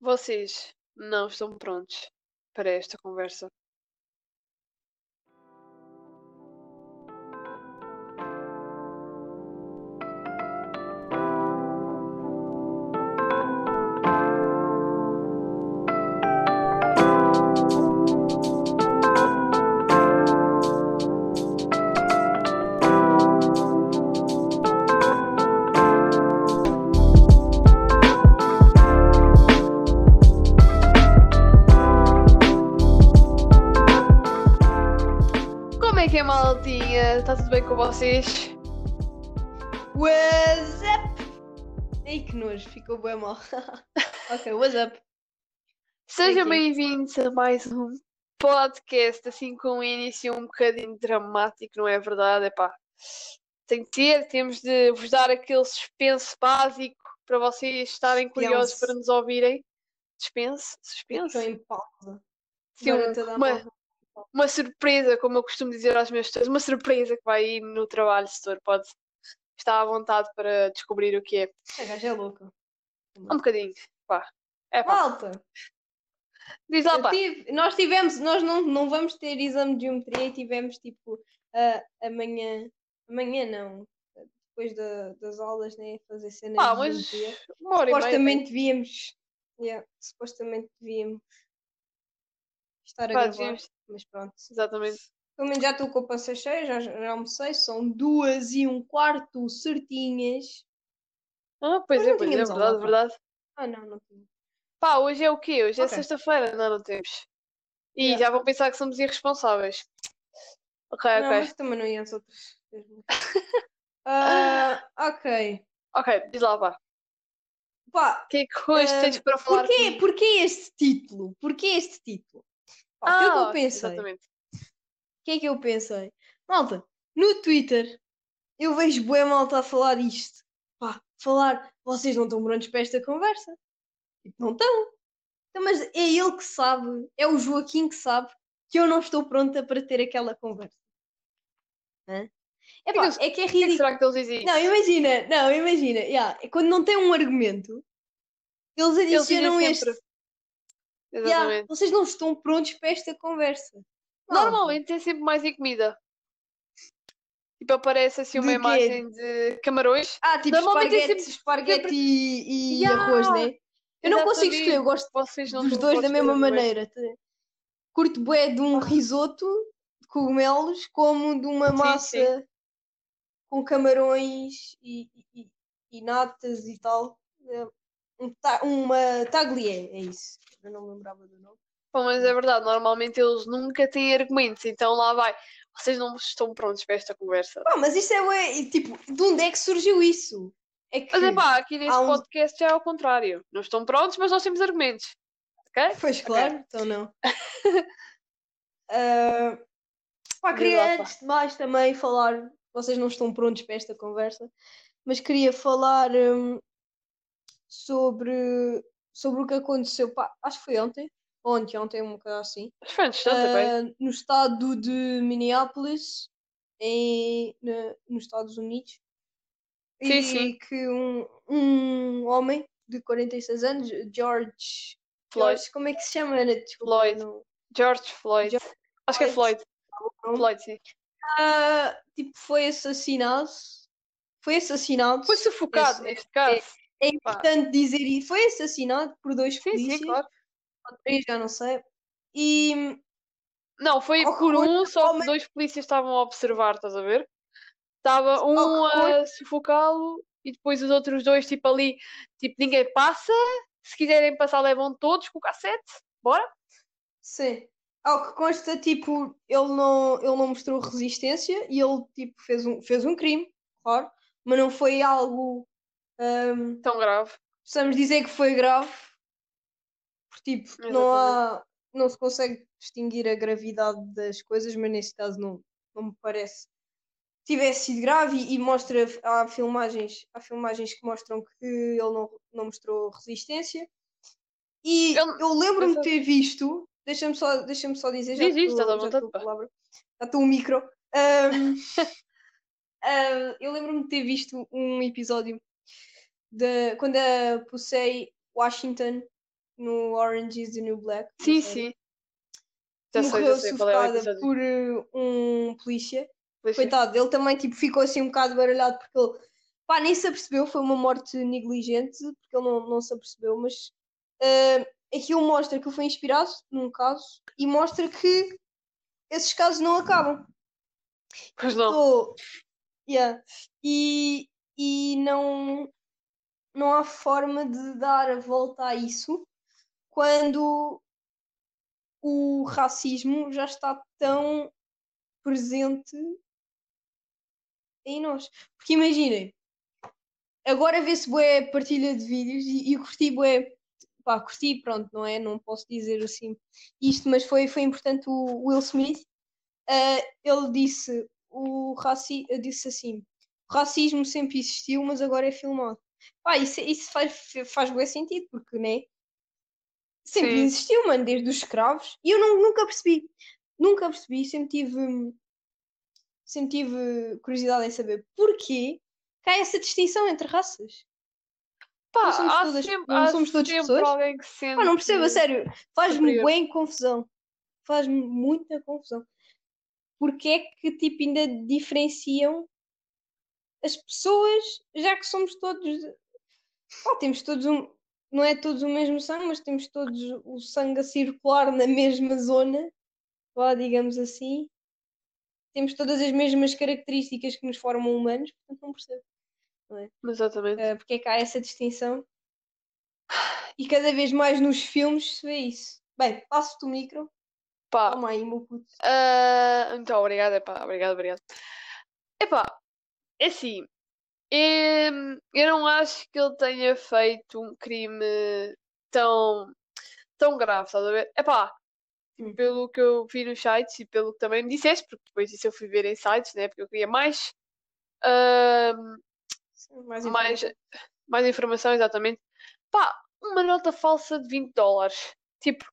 Vocês não estão prontos para esta conversa. Vocês? What's up? Ei, que nojo, ficou bem mal. ok, what's up? Sejam bem-vindos a mais um podcast, assim com um início um bocadinho dramático, não é verdade? Epá, tem que ter, temos de vos dar aquele suspense básico para vocês estarem curiosos para nos ouvirem. Suspense? Suspense? Estou em pausa. Sim, um- uma-. Uma surpresa, como eu costumo dizer aos meus tutores, uma surpresa que vai ir no trabalho, setor. Pode estar à vontade para descobrir o que é. A gaja é louca. Um bocadinho, pá. É pá. Malta, Diz lá, pá. tive- nós tivemos, nós não, não vamos ter exame de geometria e tivemos tipo ah, amanhã, amanhã não, depois da- das aulas, né, fazer cenas Pá, de mas geometria. meia. Supostamente devíamos, yeah, supostamente devíamos estar a Pá, gravar, mas pronto. Exatamente. Pelo menos já estou com o passeio cheio, já, já almocei, são duas e um quarto certinhas. Ah, pois é, pois é, verdade, aula, verdade. Ah, não, não tenho. Pá, hoje é o quê? Hoje é Ok. sexta-feira, não, não temos. E Yeah. já vão pensar que somos irresponsáveis. Ok, Não, ok. mas também não ia às outras. Ah, ok. Ok, diz lá, pá. Pá, O que é que hoje Ah, tens para falar porquê, porquê este título? Porquê este título? Pá, o que é que eu Ah, pensei? exatamente. O que é que eu pensei? Malta, no Twitter eu vejo bué malta a falar isto. Pá, falar, vocês não estão prontos para esta conversa. Tipo, não estão. Então, mas é ele que sabe, é o Joaquim que sabe que eu não estou pronta para ter aquela conversa. Hã? Eles- é que é que é que ridículo. será que eles dizem? Não, imagina, não, imagina, yeah, é quando não tem um argumento, eles Eles adicionam sempre. este. Yeah, Exatamente. vocês não estão prontos para esta conversa. Malta, Normalmente é sempre mais em comida. Tipo, aparece assim uma De imagem de camarões. Ah, tipo normalmente é esparguete, sempre- esparguete sempre- e, e Yeah, arroz, né? Eu não consigo escolher, eu gosto Vocês não dos dois da mesma maneira. te- Curto bué de um risoto de cogumelos como de uma Sim, massa com camarões e, e, e natas e tal. É, um uma taglié, é isso. Eu não me lembrava do nome. Pô, mas é verdade, normalmente eles nunca têm argumentos, então lá vai. Vocês não estão prontos para esta conversa. Pá, mas isso é bué, e, tipo, de onde é que surgiu isso? É que, Mas é pá, aqui neste um- podcast já é ao contrário. Não estão prontos, mas nós temos argumentos. Ok? Pois claro, então não. Ah, pá, queria lá, antes de mais também falar, vocês não estão prontos para esta conversa, mas queria falar hum, sobre, sobre o que aconteceu, pá, acho que foi ontem, ontem, ontem, um bocado assim, foi antes, ah, no estado de Minneapolis, em, na- nos Estados Unidos, Sim, e sim. que um, um homem de 46 anos, George, Floyd. George, como é que se chama? Ana? Desculpa, Floyd. não- George Floyd. George Acho que é Floyd. nome. Floyd, sim. Ah, tipo, foi assassinado. Foi assassinado. Foi sufocado, neste caso. É importante dizer isso. Foi assassinado por dois Sim, polícias. sim, claro. Ou três, já não sei. E Não, foi por um, só que dois polícias estavam a observar, estás a ver? Estava um a sufocá-lo e depois os outros dois, tipo ali, tipo, ninguém passa. Se quiserem passar, levam todos com o cassete. Bora? sim. Ao que consta, tipo, ele não, ele não mostrou resistência e ele tipo, fez, um, fez um crime, claro, mas não foi algo. Ahm, Tão grave. possamos dizer que foi grave. Porque tipo, não há. Não se consegue distinguir a gravidade das coisas, mas nesse caso não, não me parece tivesse sido grave e, e mostra há filmagens, há filmagens que mostram que ele não, não mostrou resistência. E Ele- eu lembro-me de ter visto, deixa-me só, deixa só dizer, já Diz, estou- já a palavra, já estou o micro. Ahm, ahm, eu lembro-me de ter visto um episódio de quando a Pusey Washington no Orange is the New Black. Sim, sim. Já sei, Morreu sei é sufocada episódio. por uh, um polícia. É. Coitado, ele também tipo, ficou assim um bocado baralhado porque ele pá, nem se apercebeu, foi uma morte negligente, porque ele não, não se apercebeu, mas uh, aquilo mostra que ele foi inspirado num caso e mostra que esses casos não acabam. Pois não. Tô- yeah. E, e não, não há forma de dar a volta a isso quando o racismo já está tão presente em nós. Porque imaginem, agora vê-se bué partilha de vídeos e, e curti bué, pá, curti, pronto, não é? Não posso dizer assim isto, mas foi, foi importante o Will Smith. ah, ele disse, o raci disse assim, o racismo sempre existiu, mas agora é filmado. Pá, isso, isso faz, faz bué sentido, porque, né? Sempre Sim. existiu, mano, desde os escravos. E eu não, nunca percebi. Nunca percebi, sempre tive, sempre tive curiosidade em saber porquê que há essa distinção entre raças. Pá, Não somos todas- sempre, não somos todas pessoas? alguém que sente. Pá, não percebo, a sério. Faz-me bem confusão. Faz-me muita confusão. Porque é que tipo, ainda diferenciam as pessoas, já que somos todos. Pá, temos todos um. Não é todos o mesmo sangue, mas temos todos o sangue a circular na mesma zona, vá, digamos assim. Temos todas as mesmas características que nos formam humanos, portanto não percebo. Exatamente. Uh, porque é que há essa distinção. E cada vez mais nos filmes se vê isso. Bem, passo-te o micro. Pá, Toma aí, meu puto. ah, muito obrigado, epá, obrigado, obrigado. Epá, é assim, eu não acho que ele tenha feito um crime tão, tão grave, estás a ver? Epá, pelo que eu vi nos sites e pelo que também me disseste, porque depois disso eu fui ver em sites, né? Porque eu queria mais, ah, Mais mais, informação. mais informação, exatamente. Pá, uma nota falsa de 20 dólares. Tipo,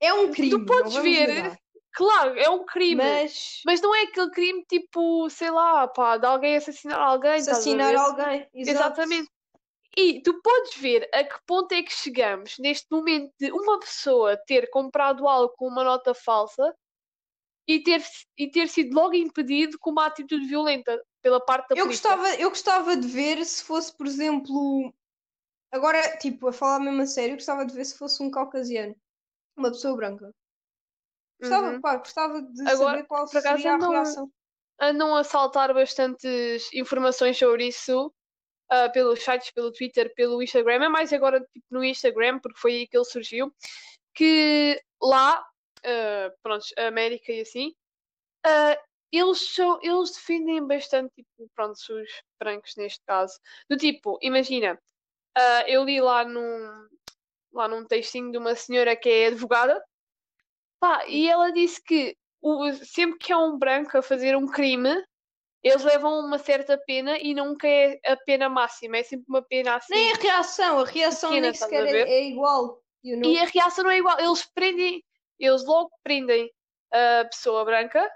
É um crime. tu podes ver, negar, claro, é um crime. Mas Mas não é aquele crime tipo, sei lá, pá, de alguém assassinar alguém, assassinar alguém. Exato. Exatamente. E tu podes ver a que ponto é que chegamos neste momento de uma pessoa ter comprado algo com uma nota falsa e ter, e ter sido logo impedido com uma atitude violenta pela parte da Eu polícia. gostava, eu gostava de ver se fosse, por exemplo. Agora, tipo, a falar mesmo a sério, eu gostava de ver se fosse um caucasiano. Uma pessoa branca. Gostava, Uhum. pá, gostava de Agora, saber qual por acaso, seria a andam- reação. andam a saltar bastantes informações sobre isso ah, pelos sites, pelo Twitter, pelo Instagram. É mais agora tipo, no Instagram, porque foi aí que ele surgiu. Que lá, ah, pronto, a América e assim, ah, eles, são, eles defendem bastante tipo, pronto, os brancos neste caso. Do tipo, imagina, ah, eu li lá num, lá num textinho de uma senhora que é advogada. Pá, e ela disse que o- sempre que há um branco a fazer um crime, eles levam uma certa pena e nunca é a pena máxima, é sempre uma pena assim. Nem a reação, a reação pequena, nem sequer é, é igual. You know? E a reação não é igual. Eles prendem, eles logo prendem a pessoa branca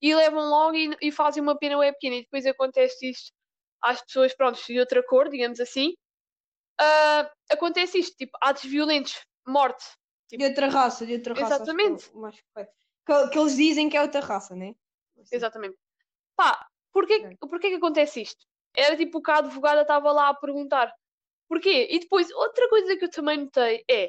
e levam logo e, e fazem uma pena web pequena. E depois acontece isto às pessoas, pronto, de outra cor, digamos assim. Ah, acontece isto, tipo, atos violentos, morte. De outra raça, de outra raça. que é Exatamente. correto. Que, que eles dizem que é outra raça, né? Exatamente. Pá, porquê, porquê que acontece isto? Era tipo que a advogada estava lá a perguntar. Porquê? E depois, outra coisa que eu também notei é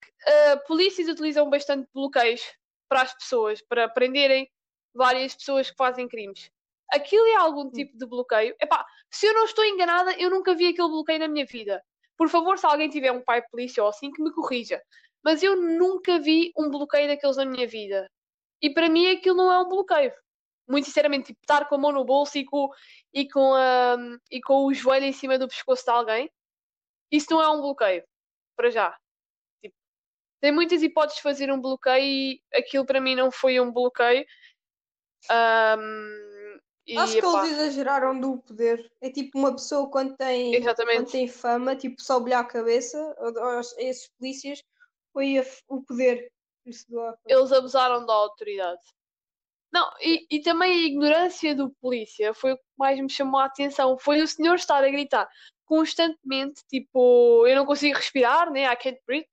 que uh, polícias utilizam bastante bloqueios para as pessoas, para prenderem várias pessoas que fazem crimes. Aquilo é algum tipo de bloqueio? Epá, se eu não estou enganada, eu nunca vi aquele bloqueio na minha vida. Por favor, se alguém tiver um pai polícia ou assim, que me corrija. Mas eu nunca vi um bloqueio daqueles na minha vida. E para mim aquilo não é um bloqueio. Muito sinceramente, tipo, estar com a mão no bolso e com, e com, a, e com o joelho em cima do pescoço de alguém, isso não é um bloqueio. Para já. Tipo, tem muitas hipóteses de fazer um bloqueio e aquilo para mim não foi um bloqueio. Ahm, e, Acho que epá, eles exageraram do poder. É tipo uma pessoa quando tem, Exatamente. quando tem fama, tipo, à cabeça, a- aos- a esses polícias, foi a o poder. que cabeça. eles abusaram da autoridade. Não, e, e também a ignorância do polícia foi o que mais me chamou a atenção. Foi o senhor estar a gritar constantemente, tipo, eu não consigo respirar, né? I can't breathe.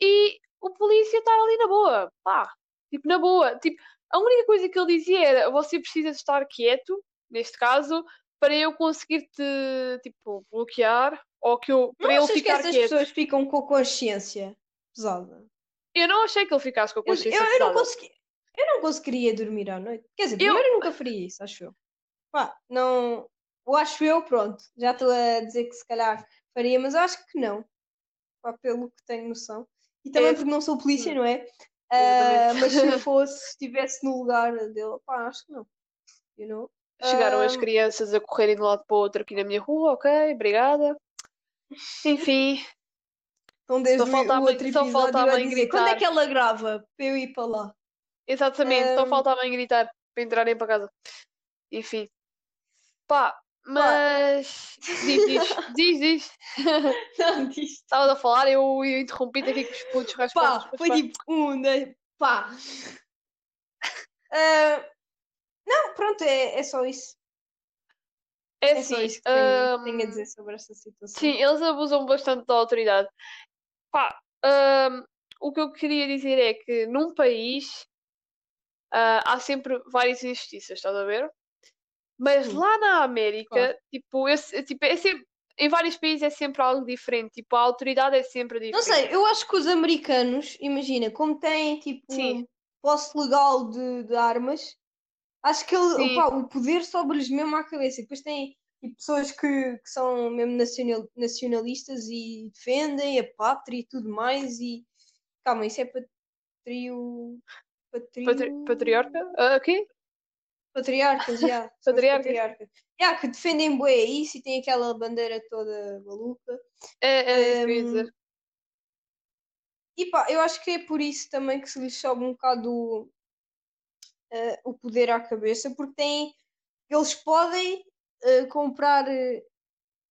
E o polícia está ali na boa, pá, tipo, na boa. Tipo, a única coisa que ele dizia era: você precisa estar quieto, neste caso, para eu conseguir te, tipo, bloquear, ou que eu, para Não ele achas que ficar essas quieto. pessoas ficam com a consciência pesada? Eu não achei que ele ficasse com a Eu, consciência eu, eu não pesada. consegui, eu não conseguiria dormir à noite. Quer dizer, Eu- primeiro eu nunca faria isso, acho eu. Pá, não. Eu acho eu, pronto. Já estou a dizer que se calhar faria, mas eu acho que não. Pá, pelo que tenho noção. E também É- porque não sou polícia, Hum. não é? Ah, mas se fosse, se estivesse no lugar dele, pá, acho que não. You know? Chegaram as Ahm, crianças a correrem de um lado para o outro aqui na minha rua, ok, obrigada. Enfim, Então desde Só faltava- o outro só faltava em dizer quando é gritar. que ela grava para eu ir para lá? exatamente, só Ahm. faltava em gritar para entrarem para casa. Enfim. Pá, mas. Diz, diz, diz, diz. Não, diz. Estavas a falar, eu, eu interrompi-te aqui com os putos, Pá, respostas. foi tipo um, dois, pá. Ah, não, pronto, é, é só isso. É É só assim, isso que tenho, tenho a dizer sobre esta situação. Sim, eles abusam bastante da autoridade. Pá, hum, o que eu queria dizer é que num país ah, há sempre várias injustiças, estás a ver? Mas lá na América, Claro. tipo, esse, tipo, é sempre, em vários países é sempre algo diferente. Tipo, a autoridade é sempre diferente. Não sei, eu acho que os americanos, imagina, como têm tipo Sim. posse legal de, de armas, acho que ele, opá, o poder sobe-lhes mesmo à cabeça. Depois tem tipo, pessoas que, que são mesmo nacional, nacionalistas e defendem a pátria e tudo mais. E calma, isso é patrio. patrio... Patri- Patriarca? Ah, quê? Patriarcas, já. os Patriarcas. patriarcas. Já, que defendem bué isso e têm aquela bandeira toda maluca. É, é dizer. E pá, eu acho que é por isso também que se lhes sobe um bocado o, eh, o poder à cabeça, porque têm, eles podem eh, comprar. eh,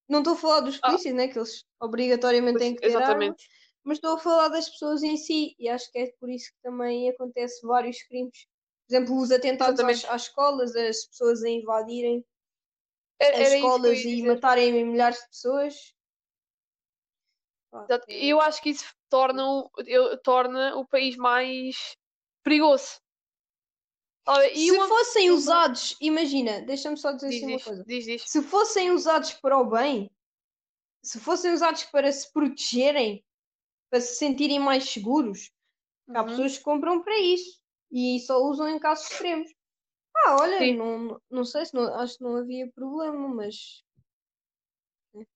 não estou a falar dos Ah. polícias, né? Que eles obrigatoriamente têm que ter Exatamente. mas estou a falar das pessoas em si, e acho que é por isso que também acontece vários crimes. Por exemplo, os atentados às, às escolas, as pessoas a invadirem Era, as era eu escolas e dizer. matarem milhares de pessoas. Exato. Eu acho que isso torna, o- eu- torna o país mais perigoso. Olha, Se uma... fossem uma- usados, imagina, deixa-me só dizer Diz, assim uma diz, coisa. diz. Se fossem usados para o bem, se fossem usados para se protegerem, para se sentirem mais seguros, há Uhum. pessoas que compram para isso e só usam em casos extremos. Ah, olha, Sim. não, não sei se não, acho que não havia problema, mas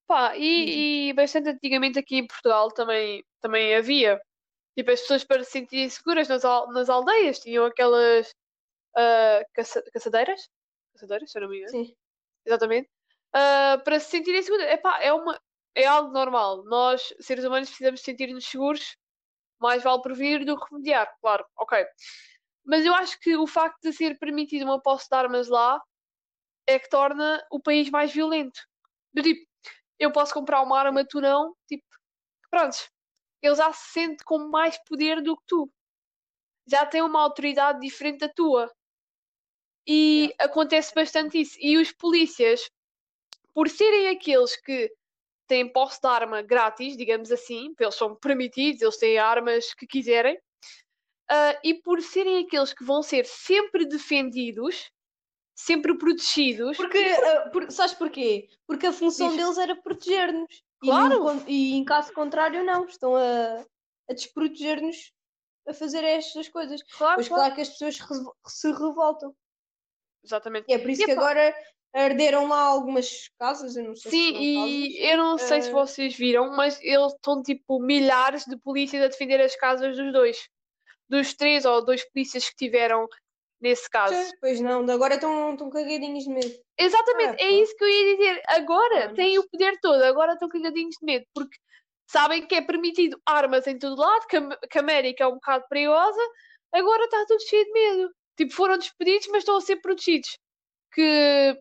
Pá, Diz. e, e bastante antigamente aqui em Portugal também, também havia. Tipo, as pessoas para se sentirem seguras nas, nas aldeias tinham aquelas ah, caça- caçadeiras? Caçadeiras, se eu não me engano. sim. Exatamente. Ah, para se sentirem seguras. Epá, é, uma, é algo normal. Nós, seres humanos, precisamos sentir-nos seguros. Mais vale prevenir do que remediar, claro, ok. Mas eu acho que o facto de ser permitido uma posse de armas lá é que torna o país mais violento. Do tipo, eu posso comprar uma arma, tu não, tipo, pronto. Ele já se sente com mais poder do que tu. Já tem uma autoridade diferente da tua. E acontece bastante isso. E os polícias, por serem aqueles que têm posse de arma grátis, digamos assim, eles são permitidos, eles têm armas que quiserem, ah, e por serem aqueles que vão ser sempre defendidos, sempre protegidos, Porque, ah, por- sabes porquê? Porque a função Diz. deles era proteger-nos. E Claro. con- E, em caso contrário, não. Estão a, a desproteger-nos a fazer estas coisas. claro, Pois claro, claro que as pessoas re- se revoltam. exatamente. E é por isso E que agora arderam lá algumas casas, eu não sei se Sim, foram e casas. eu não sei se Ah. vocês viram, mas eles estão tipo milhares de polícias a defender as casas dos dois. Dos três ou dois polícias que tiveram nesse caso. Pois não, agora estão, estão cagadinhos de medo. Exatamente, Ah, é pá. isso que eu ia dizer. Agora Ah, têm o poder todo, agora estão cagadinhos de medo, porque sabem que é permitido armas em todo lado, que a, que a América é um bocado perigosa, agora está tudo cheio de medo. Tipo, foram despedidos, mas estão a ser protegidos. Que,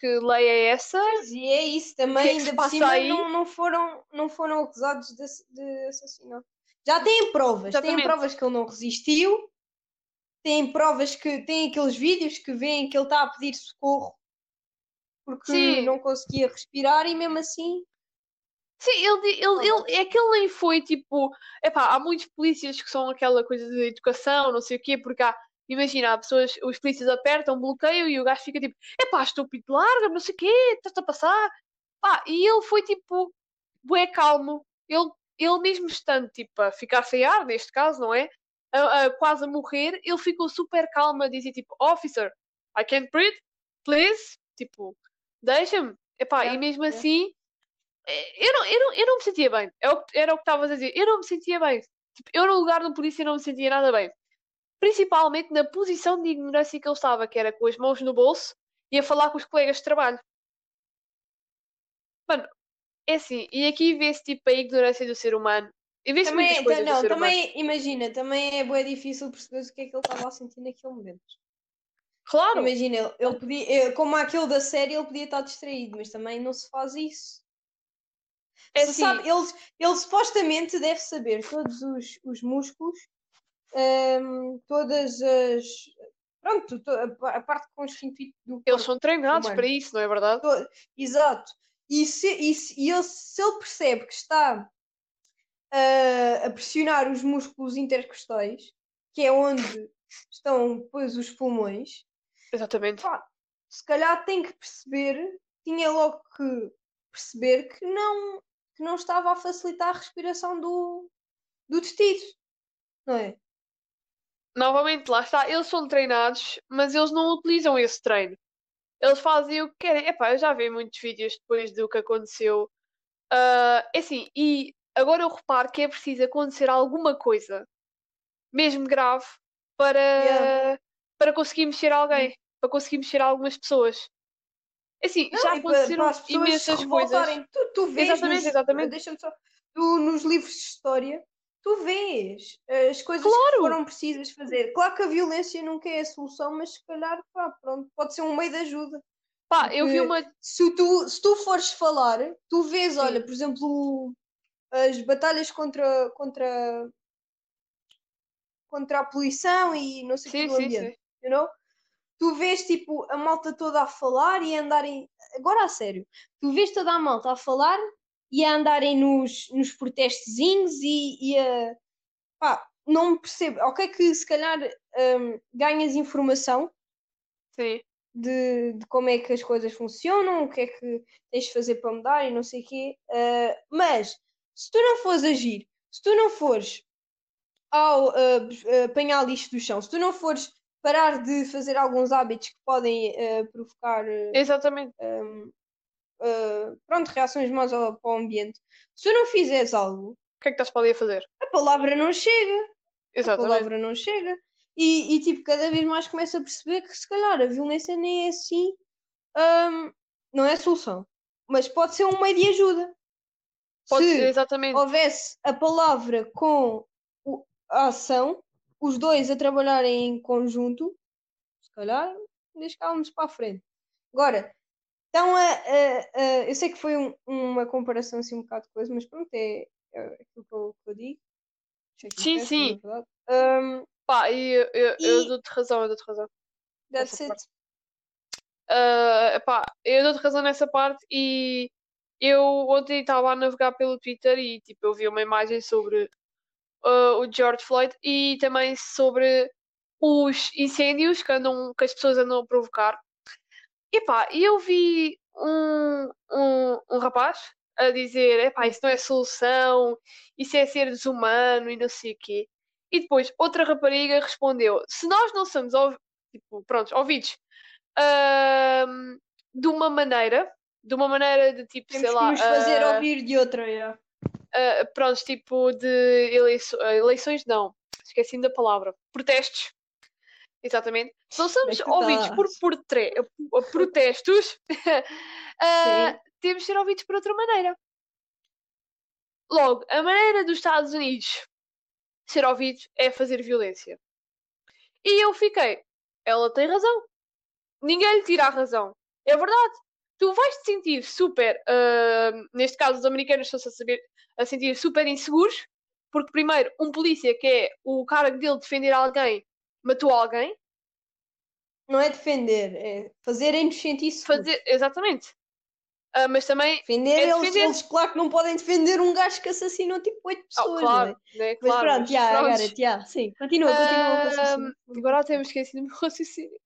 que lei é essa? Pois, e é isso também, que é que ainda por cima aí? não, não, foram, não foram acusados de, de assassinato. Já têm provas, têm Exatamente. provas que ele não resistiu, têm provas que têm aqueles vídeos que veem que ele está a pedir socorro porque Sim. não conseguia respirar e mesmo assim. Sim, ele, ele, ele, é que ele nem foi tipo. Epá, há muitos polícias que são aquela coisa de educação, não sei o quê, porque há. Imagina, há pessoas, os polícias apertam, bloqueiam e o gajo fica tipo, epá, estúpido, larga, não sei o quê, estás a passar. Pá, e ele foi tipo, bué calmo. Ele, ele mesmo estando tipo a ficar sem ar, neste caso, não é? A, a quase a morrer, ele ficou super calmo a dizer tipo, officer, I can't breathe, please. Tipo, deixa-me. Epá, Yeah, e mesmo yeah. assim, eh, eu não, eu, não, eu não me sentia bem. É Era o que estavas a dizer. Eu não me sentia bem. Tipo, eu no lugar do polícia não me sentia nada bem. Principalmente na posição de ignorância que ele estava, que era com as mãos no bolso e a falar com os colegas de trabalho. Mano, é assim, e aqui vê-se tipo a ignorância do ser humano. E vê-se muitas Também, coisas do não, ser humano. também imagina, também é bem difícil perceber o que é que ele estava a sentir naquele momento. Claro, Imagina, ele, ele podia, eh, como aquele da série, ele podia estar distraído, mas também não se faz isso. é assim, sabe, ele, ele supostamente deve saber todos os, os músculos, ehm, todas as. Pronto, to- a, pa- a parte constituinte do eles são treinados humano. para isso, não é verdade? To- Exato. E, se, e, se, e ele, se ele percebe que está ah, a pressionar os músculos intercostais, que é onde estão depois os pulmões, Exatamente. pá, se calhar tem que perceber, tinha logo que perceber que não, que não estava a facilitar a respiração do, do detido, não é? Novamente, lá está, eles são treinados, mas eles não utilizam esse treino. Eles fazem o que querem. Epá, eu já vi muitos vídeos depois do que aconteceu. Ah, é assim, e agora eu reparo que é preciso acontecer alguma coisa, mesmo grave, para, Yeah. para conseguir mexer alguém, para conseguir mexer algumas pessoas. É assim, Não, já para, aconteceram para se imensas coisas. Tu, tu vês Exatamente, nos, exatamente. Deixa-me só. Tu, nos livros de história, tu vês as coisas que Claro! foram precisas fazer. Claro que a violência nunca é a solução, mas se calhar, pá, pronto, pode ser um meio de ajuda. Pá, eu vi Porque- uma. Se tu, se tu fores falar, tu vês, Sim. olha, por exemplo, as batalhas contra, contra, contra a poluição e não sei o que do ambiente, sim. you know? Tu vês tipo a malta toda a falar e a andarem. Agora a sério, tu vês toda a malta a falar e a andarem nos, nos protestozinhos e, e a. Pá, não me percebo. Ok, que se calhar hum, ganhas informação Sim. de, de como é que as coisas funcionam, o que é que tens de fazer para mudar e não sei o quê. ah, mas se tu não fores agir, se tu não fores ao ah, apanhar lixo do chão, se tu não fores parar de fazer alguns hábitos que podem ah, provocar Exatamente. um, ah, pronto, reações más ao, para o ambiente, se tu não fizeres algo, O que é que estás para ali a fazer? a palavra não chega a Exatamente. palavra não chega. E, e, tipo, cada vez mais começo a perceber que se calhar a violência nem é assim, hum, não é a solução, mas pode ser um meio de ajuda. Pode se ser, exatamente. houvesse a palavra com a ação, os dois a trabalharem em conjunto, se calhar chegávamos para a frente. Agora, então, a, a- a- eu sei que foi um- uma comparação assim um bocado de coisa, mas pronto, é, é aquilo que eu, que eu digo. Sim, interessa, sim. verdade. Hum, Pá, e eu, eu, eu E- dou-te razão, eu dou-te razão. That's it. parte. Ah, pá, eu dou-te razão nessa parte e eu ontem estava a navegar pelo Twitter e tipo, eu vi uma imagem sobre ah, o George Floyd e também sobre os incêndios que, andam, que as pessoas andam a provocar. E pá, e eu vi um, um, um rapaz a dizer, epá, isso não é solução, isso é ser desumano e não sei o quê. E depois outra rapariga respondeu, se nós não somos tipo, prontos, ouvidos ahm, de uma maneira, de uma maneira de tipo, Temos sei que lá, nos fazer ah, ouvir de outra, yeah. ah, prontos, tipo de eleiço- ah, eleições, não, esqueci da palavra, protestos. Exatamente. Se não somos ouvidos por, por tre- por protestos, ah, temos de ser ouvidos por outra maneira. Logo, a maneira dos Estados Unidos ser ouvidos é fazer violência. E eu fiquei, ela tem razão. Ninguém lhe tira a razão. É verdade. Tu vais te sentir super, ah, neste caso os americanos estão-se a, saber, a sentir super inseguros, porque primeiro, um polícia que é o cargo dele defender alguém, matou alguém. Não é defender, é fazerem-nos sentir seguros. fazer. Exatamente. Ah, mas também. Defender, é eles, defender. eles, claro que não podem defender um gajo que assassinou tipo oito Ah, pessoas. claro, não é? né? Mas claro. pronto, mas já, pronto. agora, já, sim. Continua, continua. Ah, agora até me esqueci do meu raciocínio.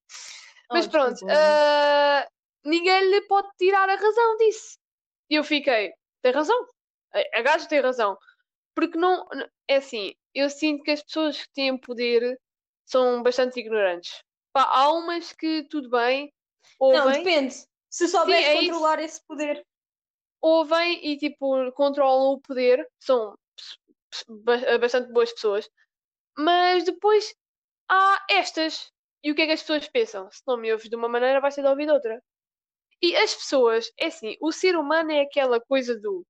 Ah, Mas pronto, ah, ninguém lhe pode tirar a razão disso. E eu fiquei, tem razão. A, a gaja tem razão. Porque não. É assim, eu sinto que as pessoas que têm poder são bastante ignorantes. Pá, há umas que tudo bem, Não, ouvem, depende. Se souberes é isso. controlar esse poder. ouvem e tipo controlam o poder, são bastante boas pessoas, mas depois há estas. E o que é que as pessoas pensam? Se não me ouves de uma maneira, vais ser de ouvir de outra. E as pessoas, é assim, o ser humano é aquela coisa do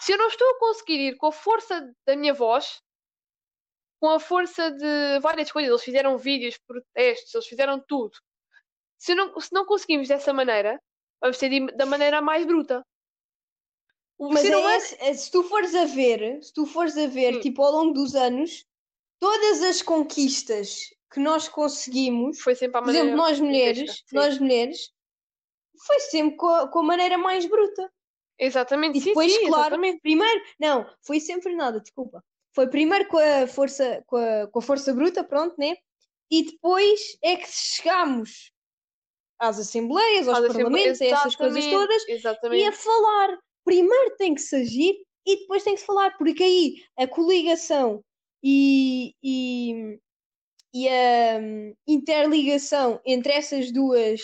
se eu não estou a conseguir ir com a força da minha voz, com a força de várias coisas, eles fizeram vídeos, protestos, eles fizeram tudo. Se, não, se não conseguimos dessa maneira, vamos ter de da maneira mais bruta. Mas é humano esse- é- se tu fores a ver, se tu fores a ver, Hum. tipo, ao longo dos anos, todas as conquistas que nós conseguimos, foi sempre a por maneira. exemplo, nós mulheres, sim. nós mulheres, foi sempre com a, com a maneira mais bruta. Exatamente, E sim, depois, sim, claro, exatamente. primeiro, não, foi sempre nada, desculpa. Foi primeiro com a força, com a, com a força bruta, pronto, né? E depois é que chegámos às assembleias, aos parlamentos, a essas coisas exatamente, todas, e Exatamente. a falar. Primeiro tem que se agir e depois tem que se falar, porque aí a coligação e, e, e a hum, interligação entre essas duas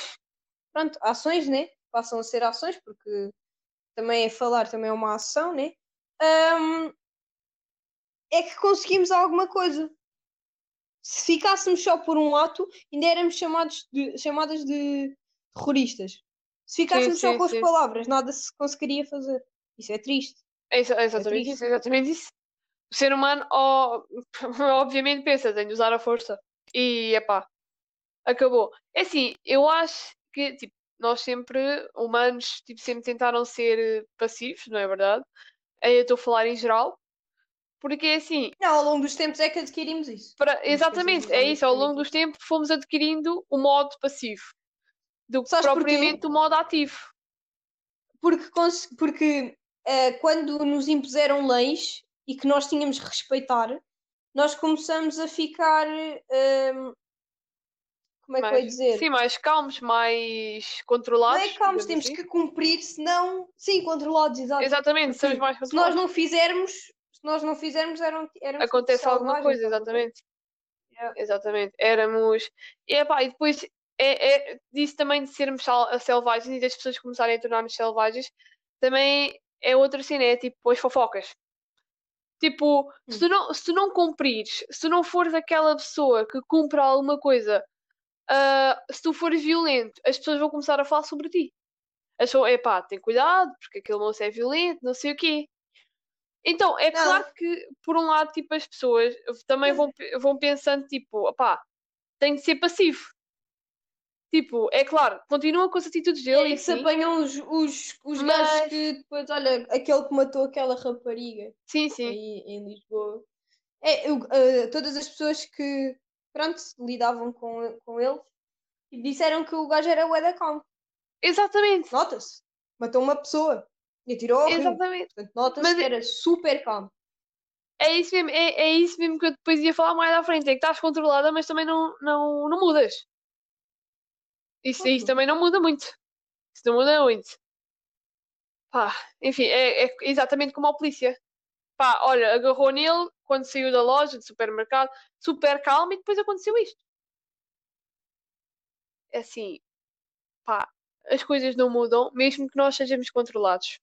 pronto, ações, né? Passam a ser ações, porque também é falar, também é uma ação, né? Hum, é que conseguimos alguma coisa. Se ficássemos só por um ato, ainda éramos chamados de, chamadas de terroristas. Se ficássemos só sim, com as sim. palavras, nada se conseguiria fazer. Isso é triste. É exa- é exatamente triste. isso, é exatamente isso. O ser humano, ó, obviamente, pensa, tem de usar a força. E, epá, acabou. É assim, eu acho que, tipo, nós sempre, humanos, tipo, sempre tentaram ser eh, passivos, não é verdade? Aí eu estou a falar em geral. Porque, é assim, Não, ao longo dos tempos é que adquirimos isso. para, exatamente, é isso, ao longo dos tempos fomos adquirindo o modo passivo. Do que Sabes porquê? propriamente o modo ativo. Porque, porque eh, quando nos impuseram leis e que nós tínhamos que respeitar, nós começamos a ficar. ehm, como é que eu ia mais, dizer? sim, mais calmos, mais Não controlados. é que calmos, temos assim. que cumprir, senão. Sim, controlados. Exatamente, Porque somos mais Se nós controlados. não fizermos, se nós não fizermos, eram, éramos Acontece alguma coisa, exatamente. Yeah. Exatamente. Éramos. E, epá, e depois é, é, disso também de sermos selvagens e das pessoas começarem a tornar-nos selvagens, também é outra cena, é tipo as fofocas. Tipo, se tu não, se tu não cumprires, se tu não fores aquela pessoa que cumpre alguma coisa, ah, se tu fores violento, as pessoas vão começar a falar sobre ti. Pessoas, epá, tem cuidado, porque aquele moço é violento, não sei o quê. Então, é Não. claro que, por um lado, tipo, as pessoas também vão, vão pensando, tipo, opá, tem de ser passivo. Tipo, é claro, continua com as atitudes E dele aí e que se sim, apanham os, os, os Mas- gajos que depois, olha, aquele que matou aquela rapariga. sim, sim, aí em Lisboa. É, eu, eh, todas as pessoas que, pronto, lidavam com, com ele disseram que o gajo era o da calmo. exatamente, Nota-se. Matou uma pessoa e rio. exatamente. Portanto, nota-se Mas- que era super calmo. É isso mesmo, é, é isso mesmo que eu depois ia falar mais à frente, é que estás controlada, mas também não, não, não mudas. Isso, isso também não muda muito. Isso não muda muito. Pá, enfim, é, é exatamente como a polícia. Pá, olha, agarrou nele quando saiu da loja, do supermercado, super calmo e depois aconteceu isto. É assim, pá, as coisas não mudam, mesmo que nós sejamos controlados.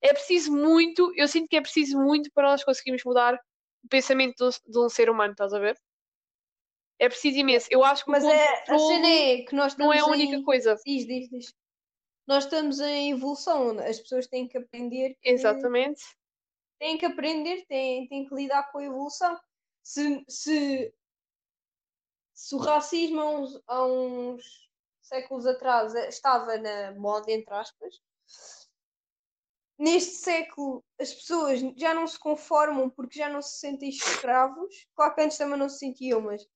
É preciso muito, eu sinto que é preciso muito para nós conseguirmos mudar o pensamento de um, de um ser humano, estás a ver? É preciso imenso. Eu acho que o Mas é, a cena é que nós não é a única em... coisa. Diz, diz, diz. Nós estamos em evolução. As pessoas têm que aprender que- Exatamente. têm que aprender, têm, têm que lidar com a evolução. Se, se, se o racismo há uns, há uns séculos atrás eh, estava na moda, entre aspas, neste século as pessoas já não se conformam porque já não se sentem escravos. Claro que antes também não se sentiam, mas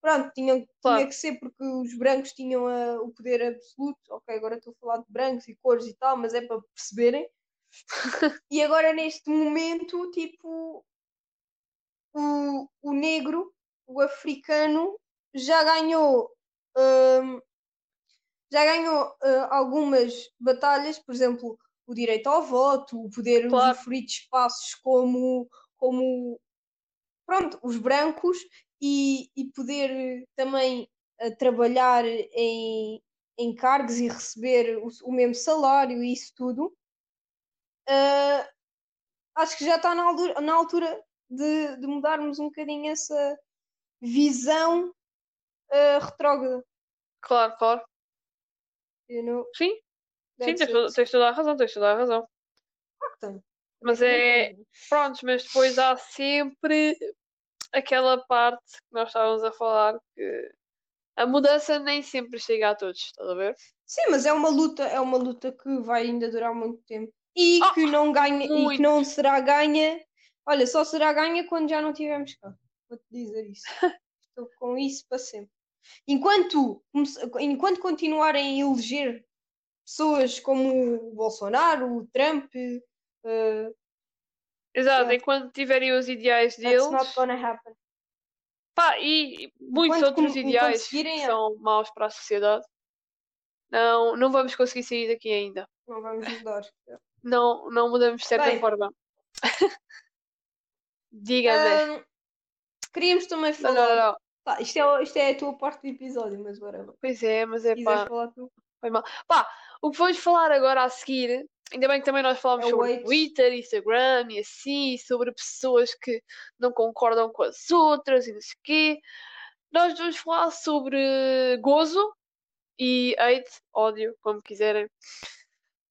pronto, tinha, Claro. tinha que ser porque os brancos tinham ah, o poder absoluto. Ok, agora estou a falar de brancos e cores e tal, mas é para perceberem. e agora neste momento, tipo, o, o negro, o africano, já ganhou. hum, já ganhou ah, algumas batalhas, por exemplo, o direito ao voto, o poder Claro. usufruir de espaços como, como pronto, os brancos e, e poder também ah, trabalhar em, em cargos e receber o, o mesmo salário e isso tudo. Ah, acho que já está na altura, na altura de, de mudarmos um bocadinho essa visão ah, retrógrada. Claro, claro. You know? Sim, sim, tens, tens toda a razão, tens toda a razão. Claro. Mas é. Prontos, mas depois há sempre aquela parte que nós estávamos a falar que a mudança nem sempre chega a todos, estás a ver? Sim, mas é uma luta, é uma luta que vai ainda durar muito tempo. E Ah, que não ganha, e que muito. não será ganha. Olha, só será ganha quando já não tivermos cá. Vou-te dizer isso. Estou com isso para sempre. Enquanto, enquanto continuarem a eleger pessoas como o Bolsonaro, o Trump, uh, Exato, enquanto tiverem os ideais that's deles, not gonna happen. pá, e muitos Enquanto outros ideais que são maus para a sociedade, não, não vamos conseguir sair daqui ainda. Não vamos mudar. Não, não mudamos de certa Bem. forma. Diga-me. Um, queríamos também Não, falar. não, não. Pá, isto, é, isto é a tua parte do episódio, mas whatever. Pois é, mas é pá. falar tu. Pá, o que vamos falar agora a seguir, ainda bem que também nós falamos É sobre hate. Twitter, Instagram e assim, sobre pessoas que não concordam com as outras e não sei o quê. Nós vamos falar sobre gozo e hate, ódio, como quiserem.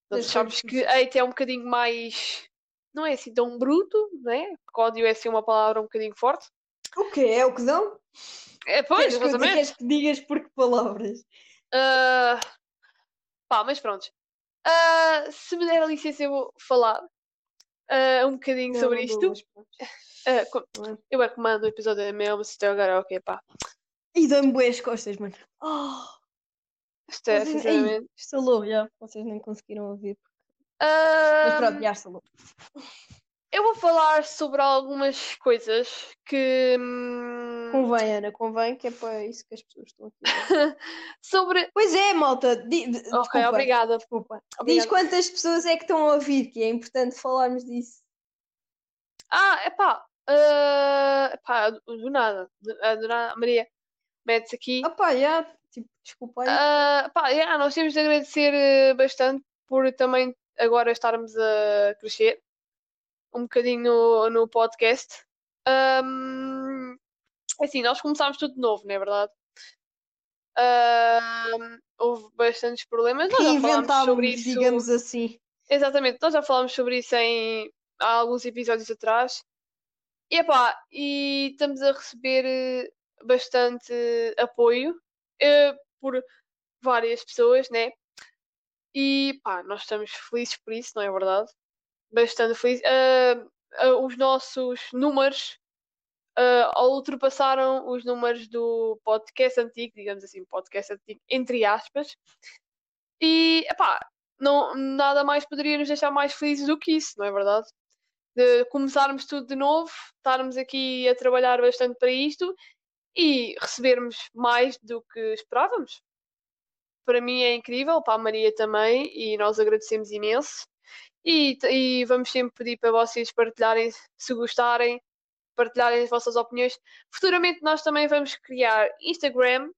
Nós achamos que hate é um bocadinho mais. Não é assim tão bruto, né? Porque ódio é assim uma palavra um bocadinho forte. O quê? É o que dão? É, pois, Queres que, exatamente. queres que digas por que palavras? Ah, pá, mas pronto. Ah, se me der a licença, eu vou falar ah, um bocadinho Não, sobre não isto. dou, mas pronto. Ah, co- Não é? eu é que mando o episódio é mesmo, se até agora, ok, pá. E dá-me boas costas, mano. Oh, Isto é, sinceramente. Ei, estalou, já. Vocês nem conseguiram ouvir. Ah, Mas pronto, já estalou. Eu vou falar sobre algumas coisas que. hum, Convém, Ana, convém, que é para isso que as pessoas estão aqui. sobre. pois é, malta. Di, Ok, desculpa, obrigada. desculpa. Diz obrigada. quantas pessoas é que estão a ouvir, que é importante falarmos disso. Ah, epá. Uh, epá, do, do nada. Do, ah, do nada. Maria, mete-se aqui. Ah pá, já. Tipo, desculpa aí. Ah, pá, yeah, nós temos de agradecer eh, bastante por também agora estarmos a crescer um bocadinho no, no podcast. Ahm, assim, nós começámos tudo de novo, não é verdade? Ahm, houve bastantes problemas. Nós Reinventámos, sobre isso. digamos assim. Exatamente, nós já falámos sobre isso em há alguns episódios atrás. E, epá, e estamos a receber eh, bastante apoio eh, por várias pessoas, né? E pá, nós estamos felizes por isso, não é verdade? Bastante felizes. Ah, ah, os nossos números ah, ultrapassaram os números do podcast antigo, digamos assim, podcast antigo, entre aspas. E, epá, não, nada mais poderia nos deixar mais felizes do que isso, não é verdade? De começarmos tudo de novo, estarmos aqui a trabalhar bastante para isto e recebermos mais do que esperávamos. Para mim é incrível, para a Maria também, e nós agradecemos imenso. E, e vamos sempre pedir para vocês partilharem, se gostarem, partilharem as vossas opiniões. Futuramente nós também vamos criar Instagram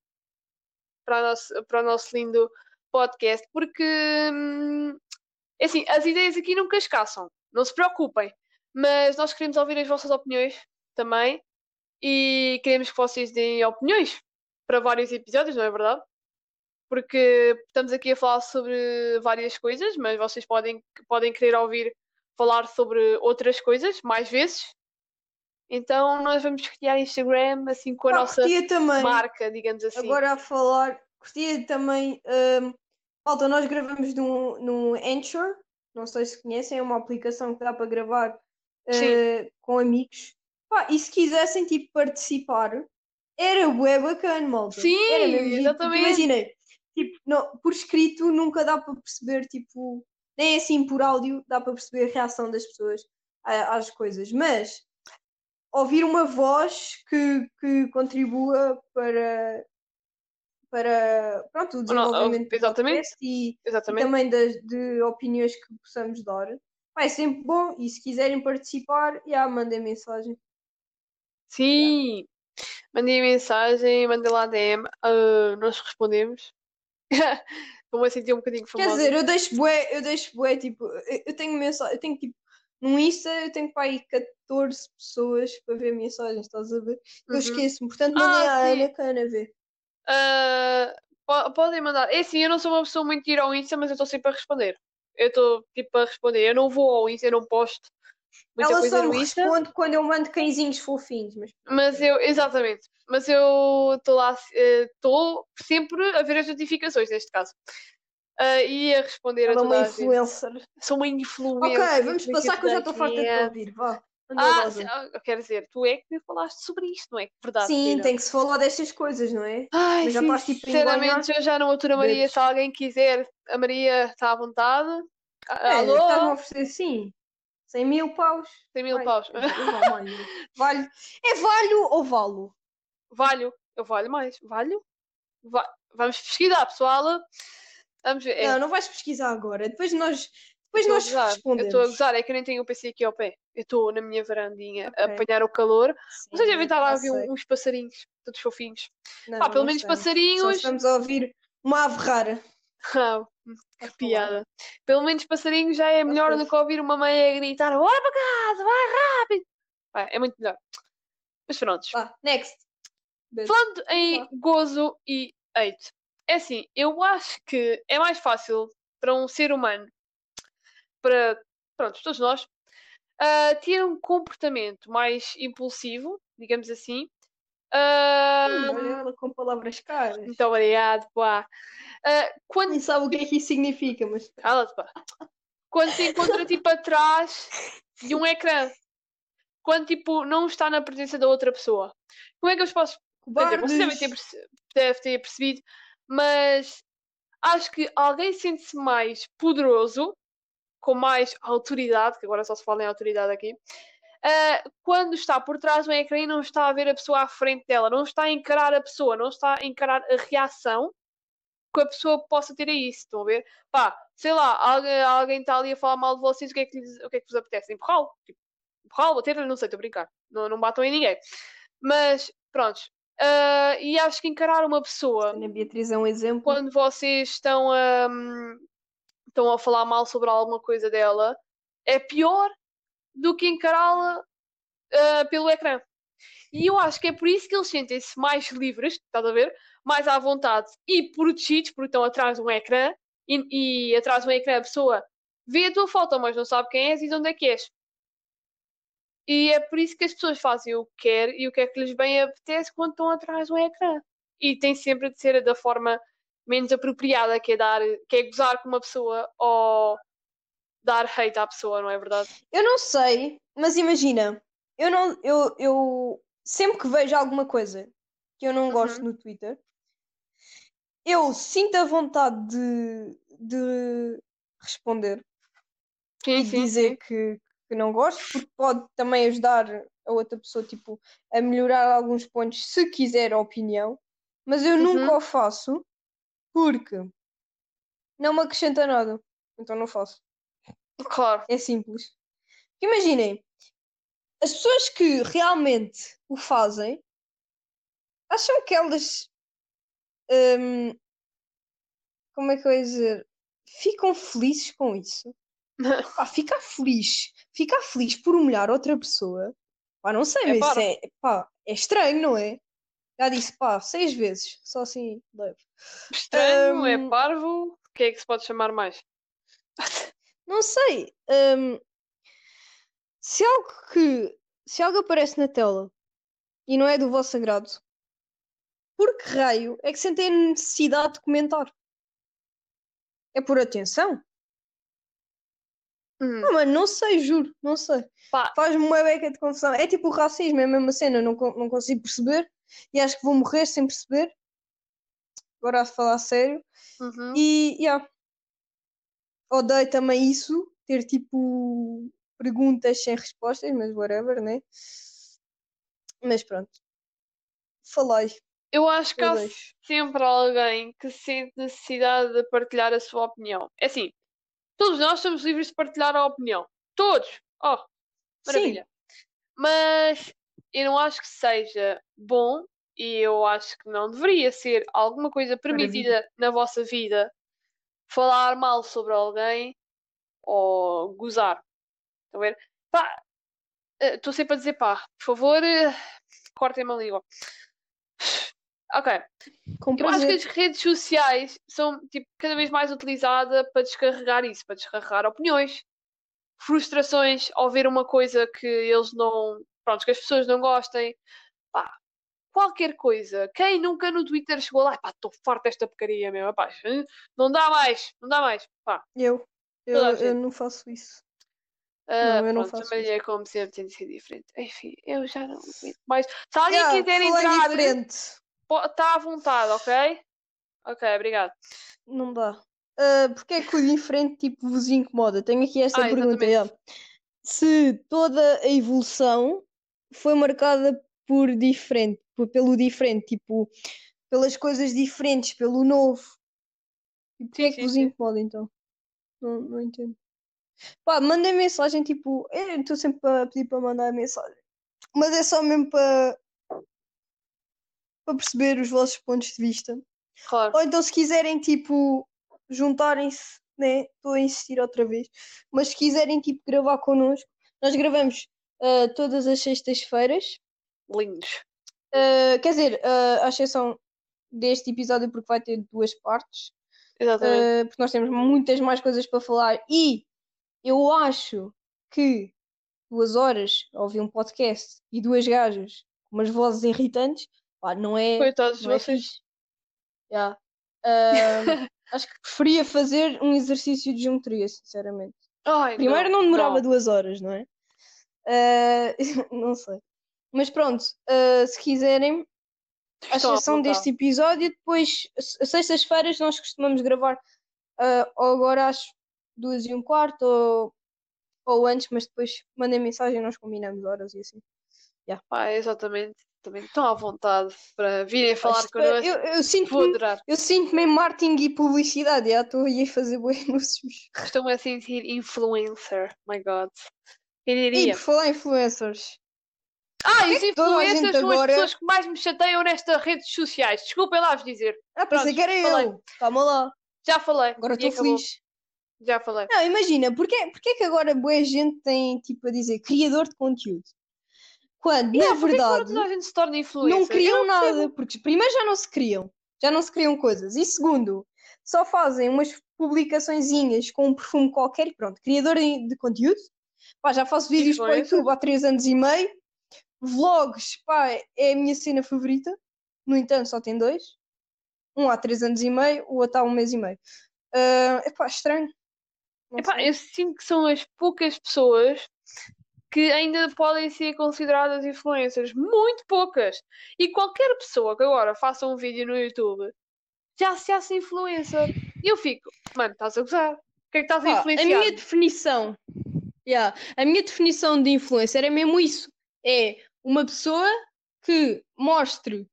para o nosso, para o nosso lindo podcast, porque hum, é assim, as ideias aqui nunca escassam, não se preocupem, mas nós queremos ouvir as vossas opiniões também e queremos que vocês deem opiniões para vários episódios, não é verdade? Porque estamos aqui a falar sobre várias coisas, mas vocês podem, podem querer ouvir falar sobre outras coisas mais vezes. Então nós vamos criar Instagram assim com a Pá, nossa também, marca, digamos assim. agora a falar, curtia também. hum, Malta, nós gravamos num, num Anchor, não sei se conhecem, é uma aplicação que dá para gravar eh, com amigos. Pá, e se quisessem tipo, participar, era bué bacana, malta. Sim, era mesmo exatamente. Imaginei, tipo, não, por escrito nunca dá para perceber, tipo, nem assim por áudio dá para perceber a reação das pessoas às coisas, mas ouvir uma voz que, que contribua para, para pronto, o desenvolvimento do exatamente. e, e Exatamente. também das, de opiniões que possamos dar. Pá, é sempre bom e se quiserem participar, já mandem mensagem. Sim. Mandei mensagem, mandei lá DM, ah, nós respondemos. A sentir um bocadinho Quer famosa. dizer, eu deixo bué, eu deixo bué, tipo, eu, tenho mensagem, eu tenho tipo, no Insta eu tenho para aí 14 pessoas para ver mensagens, estás a ver? Eu Uhum. esqueço-me, portanto Ah, mandem à. Ana que a Ana vê. Ah, po- podem mandar. É assim, eu não sou uma pessoa muito de ir ao Insta, mas eu estou sempre a responder. Eu estou tipo a responder. Eu não vou ao Insta, eu não posto muita Ela coisa só me responde quando eu mando cãezinhos fofinhos, mas Mas eu, exatamente. Mas eu estou lá, estou sempre a ver as notificações, neste caso. Ah, e a responder a ela é toda uma a gente. influencer. Sou uma influencer. Ok, vamos passar que eu já estou a farta de ouvir, vá. Ah, sim, ah, quer dizer, tu é que falaste sobre isto, não é? Verdade. Sim, tem que se falar destas coisas, não é? Ai, Mas já estás, tipo, a sinceramente, eu já não aturo a Maria. Se alguém quiser, a Maria está à vontade. Ah, É, Alô? estás-me a oferecer sim. 100 mil paus. 100 mil Vai, paus. Valho. É valho ou valo? Valho. Eu valho mais. Valho? Va- Vamos pesquisar, pessoal. Vamos ver. É, Não, não vais pesquisar agora. Depois nós, depois a nós gozar. Eu respondemos. estou a gozar, é que eu nem tenho o PC aqui ao pé. Eu estou na minha varandinha a Ok. apanhar o calor. Sim, Vocês devem estar lá a sei. uns passarinhos, todos fofinhos. Não, Pá, pelo menos estamos. Só passarinhos. estamos a ouvir uma ave rara. Ah, a falar. piada. Pelo menos passarinho já é melhor do fofo. que ouvir uma mãe a gritar: Bora para casa, vai rápido! Pá, é muito melhor. Mas pronto. Vá, next. Beijo. Falando em gozo e hate, é assim, eu acho que é mais fácil para um ser humano, para pronto, todos nós, ah, ter um comportamento mais impulsivo, digamos assim. Ah, Hum, olha ela com palavras caras. muito obrigado, pá. Ah, quando Nem sabe o que é que isso significa, mas Cala-te, pá. Quando se encontra tipo atrás de um ecrã. Quando tipo não está na presença da outra pessoa. Como é que eu vos posso Dizer, vocês cobardes. perce- deve ter percebido, mas acho que alguém sente-se mais poderoso, com mais autoridade, que agora só se fala em autoridade aqui, ah, quando está por trás do ecrã e não está a ver a pessoa à frente dela, não está a encarar a pessoa, não está a encarar a reação que a pessoa possa ter a isso, estão a ver? Pá, sei lá, alguém, alguém está ali a falar mal de vocês, o que é que, lhes- o que, é que vos apetece? Empurrá-lo? Tipo, empurrá-lo, bater-lhe, não sei, estou a brincar. Não, não batam em ninguém. Mas, pronto. Ah, e acho que encarar uma pessoa Ana Beatriz é um exemplo. quando vocês estão a, estão a falar mal sobre alguma coisa dela é pior do que encará-la ah, pelo ecrã. E eu acho que é por isso que eles sentem-se mais livres, estás a ver? Mais à vontade e protegidos, porque estão atrás de um ecrã e, e atrás de um ecrã a pessoa vê a tua foto, mas não sabe quem és e de onde é que és. E é por isso que as pessoas fazem o que querem e o que é que lhes bem apetece quando estão atrás de um ecrã. E tem sempre de ser da forma menos apropriada, que é dar, que é gozar com uma pessoa ou dar hate à pessoa, não é verdade? Eu não sei, mas imagina, eu não, eu, eu sempre que vejo alguma coisa que eu não gosto no Twitter, eu sinto a vontade de, de responder Sim, e sim, dizer sim. que, que não gosto, porque pode também ajudar a outra pessoa tipo, a melhorar alguns pontos se quiser a opinião, mas eu nunca Uhum. o faço porque não me acrescenta nada, então não faço. Claro. É simples. Imaginem, as pessoas que realmente o fazem acham que elas. hum, como é que eu ia dizer? Ficam felizes com isso. Pá, ficar feliz, ficar feliz por humilhar outra pessoa, pá, não sei, É mas parvo. é, pá, é estranho, não é? Já disse, pá, seis vezes, só assim, leve. Estranho, é Hum. parvo. O que é que se pode chamar mais? Não sei. hum, se algo que. Se algo aparece na tela e não é do vosso agrado, por que raio é que sentem a necessidade de comentar? É por atenção? Hum, Não, mano, não sei, juro, não sei. Faz-me uma beca de confusão. É tipo o racismo, é a mesma cena, não, não consigo perceber e acho que vou morrer sem perceber. Agora a falar sério. uhum. E, yeah. Odeio também isso, ter tipo perguntas sem respostas, mas whatever, né? Mas pronto. Falei. Eu acho que Eu há deixo. sempre alguém que sente necessidade de partilhar a sua opinião. É assim, todos nós somos livres de partilhar a opinião. Todos! Oh, maravilha. Mas eu não acho que seja bom e eu acho que não deveria ser alguma coisa permitida na vossa vida falar mal sobre alguém ou gozar. Estão a ver? Pá, eh, estou sempre a dizer pá, por favor, eh, cortem-me a língua. Ok. Com Eu acho que as redes sociais são tipo, cada vez mais utilizadas para descarregar isso, para descarregar opiniões, frustrações ao ver uma coisa que eles não. Pronto, que as pessoas não gostem. Pá, qualquer coisa. Quem nunca no Twitter chegou lá, pá, estou farto desta porcaria, meu, pá, não dá mais, não dá mais. Pá, Eu. Eu, eu não faço isso. ah, Não, eu não faço também é como sempre tem de ser diferente. Enfim, eu já não aguento mais. Se alguém Yeah, quiser entrar, diferente. Está à vontade, ok? Ok, obrigado. Não dá. Ah, porque é que o diferente tipo vos incomoda? Tenho aqui esta Ah, pergunta. yeah. Se toda a evolução foi marcada por diferente, por- pelo diferente, tipo, pelas coisas diferentes, pelo novo. E porquê é que sim, vos sim. incomoda então? Não, não entendo. Pá, mandem mensagem, tipo, eu estou sempre a pedir para mandar mensagem. Mas é só mesmo para para perceber os vossos pontos de vista. Claro. Ou então, se quiserem, tipo, juntarem-se, né? Estou a insistir outra vez. Mas se quiserem, tipo, gravar connosco, nós gravamos ah, todas as sextas-feiras. Lindos. Ah, quer dizer, ah, à exceção deste episódio, porque vai ter duas partes. Exatamente. ah, porque nós temos muitas mais coisas para falar. E eu acho que duas horas a ouvir um podcast e duas gajas com umas vozes irritantes, pá, não é. Coitados de não é vocês. fixe. Yeah. Ahm, acho que preferia fazer um exercício de geometria, sinceramente. Ai, Primeiro não demorava não. duas horas, não é? Ah, não sei. Mas pronto, ah, se quiserem, à exceção vontade. deste episódio, depois, sextas-feiras, nós costumamos gravar ah, ou agora às duas e um quarto ou, ou antes, mas depois mandem mensagem e nós combinamos horas e assim. Pá, exatamente. Também estão à vontade para virem falar Mas, connosco. eu, eu sinto-me adorar. eu sinto-me em marketing e publicidade, já estou aí a fazer bons anúncios. Estou-me a sentir influencer. My God. Quem E diria? por falar em influencers, Ah, e os é influencers são agora- as pessoas que mais me chateiam nestas redes sociais. Desculpem lá vos dizer. ah, pensei que era falei. eu. Calma lá, Já falei. agora E estou feliz. Já falei. Não, imagina, porque, porque é que agora boa gente tem tipo a dizer criador de conteúdo? Quando, Yeah, na é verdade, não criam nada, porque primeiro já não se criam, já não se criam coisas, e segundo, só fazem umas publicaçõezinhas com um perfume qualquer, pronto, criador de, de conteúdo, pá, já faço vídeos para o. YouTube há três anos e meio, vlogs, pá, é a minha cena favorita, no entanto só tem dois, um há três anos e meio, o outro há um mês e meio. Ah, epá, estranho. Epá, eu sinto que são as poucas pessoas que ainda podem ser consideradas influencers. Muito poucas. E qualquer pessoa que agora faça um vídeo no YouTube já se acha influencer. E eu fico, mano, estás a gozar? O que é que estás a Pá, a influenciar? minha definição, yeah, a minha definição de influencer é mesmo isso. É uma pessoa que mostre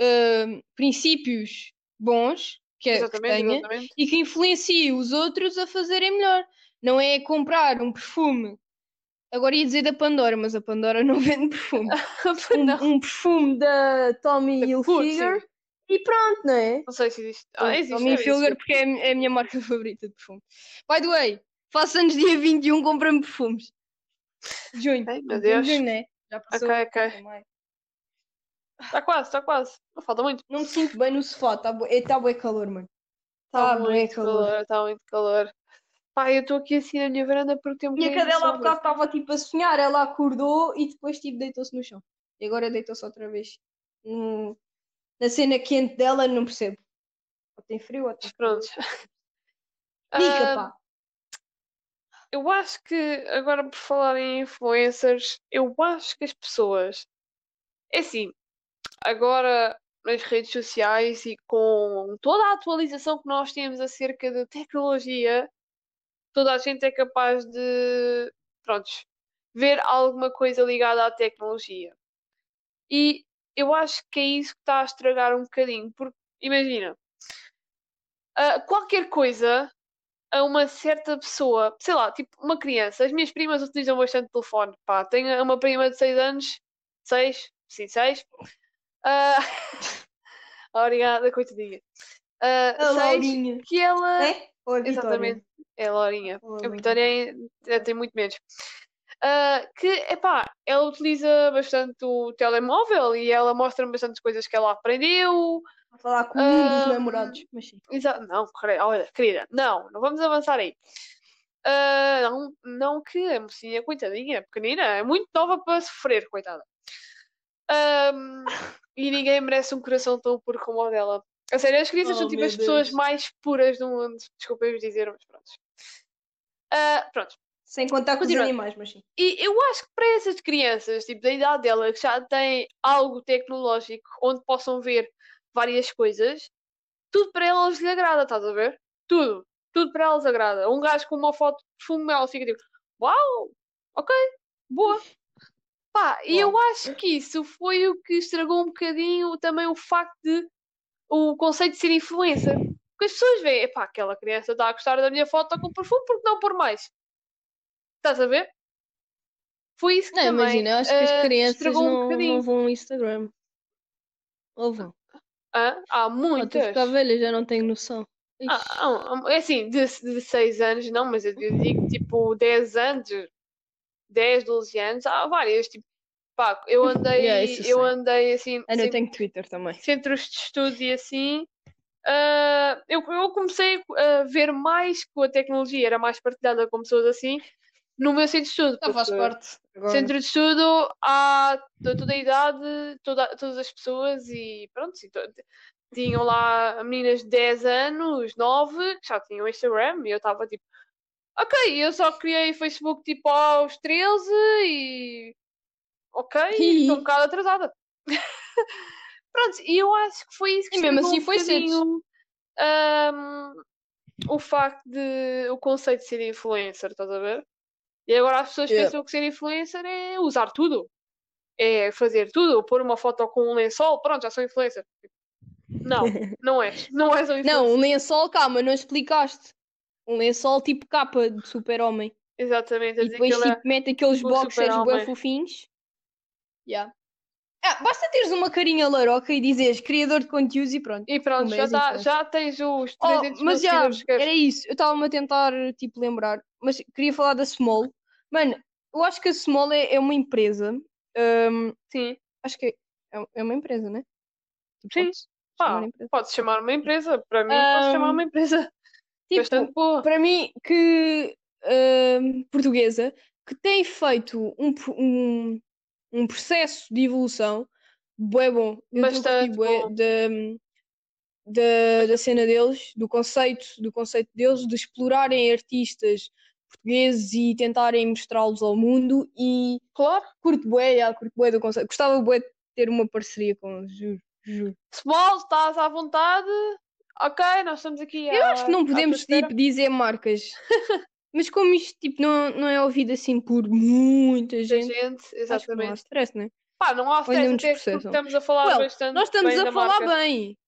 hum, princípios bons que, é- que tenha exatamente. e que influencie os outros a fazerem melhor. Não é comprar um perfume. Agora ia dizer da Pandora, mas a Pandora não vende perfume. não, Um, um perfume da Tommy Hilfiger e pronto, não é? não sei se existe. Ah, existe. Tommy deve Hilfiger porque é, a é minha marca favorita de perfume. By the way, faço anos dia 21, compra-me perfumes. Junho. Ai, meu 21 de Deus. junho, né? Já passou. Ok, ok. Também. Está quase, está quase. Não falta muito. Não me sinto bem no sofá, está bué tá bué calor, mano. Está Tá bué muito calor, está muito calor. Pá, eu estou aqui assim na minha varanda porque tem um Minha cadela há bocado estava tipo a sonhar, ela acordou e depois tipo deitou-se no chão. E agora deitou-se outra vez. Hum, na cena quente dela, não percebo. Ou tem frio ou tem Pronto. Dica, Ah, pá. eu acho que, agora por falar em influencers, eu acho que as pessoas. É assim, agora nas redes sociais e com toda a atualização que nós temos acerca de tecnologia, toda a gente é capaz de, prontos, ver alguma coisa ligada à tecnologia. E eu acho que é isso que está a estragar um bocadinho, porque imagina, uh, qualquer coisa a uma certa pessoa, sei lá, tipo uma criança. As minhas primas utilizam bastante telefone. Pá, tenho uma prima de 6 anos, 6, sim, 6. Uh... Obrigada, coitadinha. Uh, Laurinha. que ela. É? Ou? Exatamente, é a Laurinha. Ou a. Vitória é- tem muito menos. Ah, que, epá, ela utiliza bastante o telemóvel e ela mostra-me bastantes coisas que ela aprendeu. A falar com um dos Ahm, namorados. Mas sim. Exa não, querida, olha, querida, não, não vamos avançar aí. Ah, não, não que a mocinha, coitadinha, pequenina, é muito nova para sofrer, coitada. Ahm, e ninguém merece um coração tão puro como o dela. A sério, as crianças Oh, são tipo as pessoas Deus. mais puras do mundo. Desculpem-vos dizer, mas pronto. Ah, pronto. Sem contar com os animais, mas sim. E eu acho que para essas crianças, tipo, da idade dela, que já têm algo tecnológico onde possam ver várias coisas, tudo para elas lhe agrada, estás a ver? Tudo. Tudo para elas agrada. Um gajo com uma foto de perfume, ela fica tipo, uau, ok, boa. Pá, e eu acho que isso foi o que estragou um bocadinho também o facto de o conceito de ser influencer. Porque as pessoas veem, epá, aquela criança está a gostar da minha foto com perfume, porque não por mais? Estás a ver? Foi isso que Não, também imagina, acho que as eh, crianças estragou um não, não vão ao Instagram. Ou vão. Hã? Há Ah, estou a muitas. velha, já não tenho noção. Ah, ah, ah, é assim, de, de 6 anos não, mas eu digo tipo 10 anos, 10, 12 anos, há várias. Tipo, pá, eu andei, Yeah, eu sei. andei assim, Ah, não, eu tenho Twitter também. centros de estudo e assim. ah, eu, eu comecei a ver mais que a tecnologia era mais partilhada com pessoas assim no meu centro de estudo. Já faz parte. Agora. Centro de estudo há toda a idade, toda, todas as pessoas e pronto, to- tinham lá meninas de 10 anos, 9, que já tinham Instagram e eu estava tipo, ok, eu só criei Facebook tipo aos 13 e ok, estou um bocado atrasada. pronto, e eu acho que foi isso que E mesmo assim um foi cedo. ahm, o facto de o conceito de ser influencer, estás a ver? E agora as pessoas Yeah. pensam que ser influencer é usar tudo. É fazer tudo, pôr uma foto com um lençol, pronto, já sou influencer. Não, não és. Não és um influencer. Não, um lençol, calma, não explicaste. Um lençol tipo capa de super-homem. Exatamente, E depois é- tipo, mete aqueles boxers bem fofinhos. Yeah. Ah, basta teres uma carinha laroca e dizeres criador de conteúdos e pronto. E pronto, já, tá, influencer. já tens os Oh, 300 mas mil já, era isso. Eu estava-me a tentar, tipo, lembrar. Mas queria falar da Small. Mano, eu acho que a Small é, é uma empresa. hum, Sim, acho que é, é uma empresa, né? Tipo, Sim. pode-se pá, chamar podes chamar uma empresa. Para mim, podes chamar Ahm, uma empresa Tipo, bastante boa. para mim, que hum, portuguesa, que tem feito um, um, um processo de evolução bué bom. Eu a Bastante bué bom. da, cena deles, do conceito, do conceito deles, de explorarem artistas portugueses e tentarem mostrá-los ao mundo e Claro. curto bué, já, curto bué do conceito. Gostava bué de ter uma parceria com eles, juro, juro. Small, estás à vontade. Ok, nós estamos aqui Eu à, acho que não podemos tipo, dizer marcas. Mas como isto tipo, não, não é ouvido assim por muita gente, gente, que não há exatamente. stress, né? Pá, não há stress, até porque estamos a falar Well, bastante Nós estamos bem a falar marca. bem.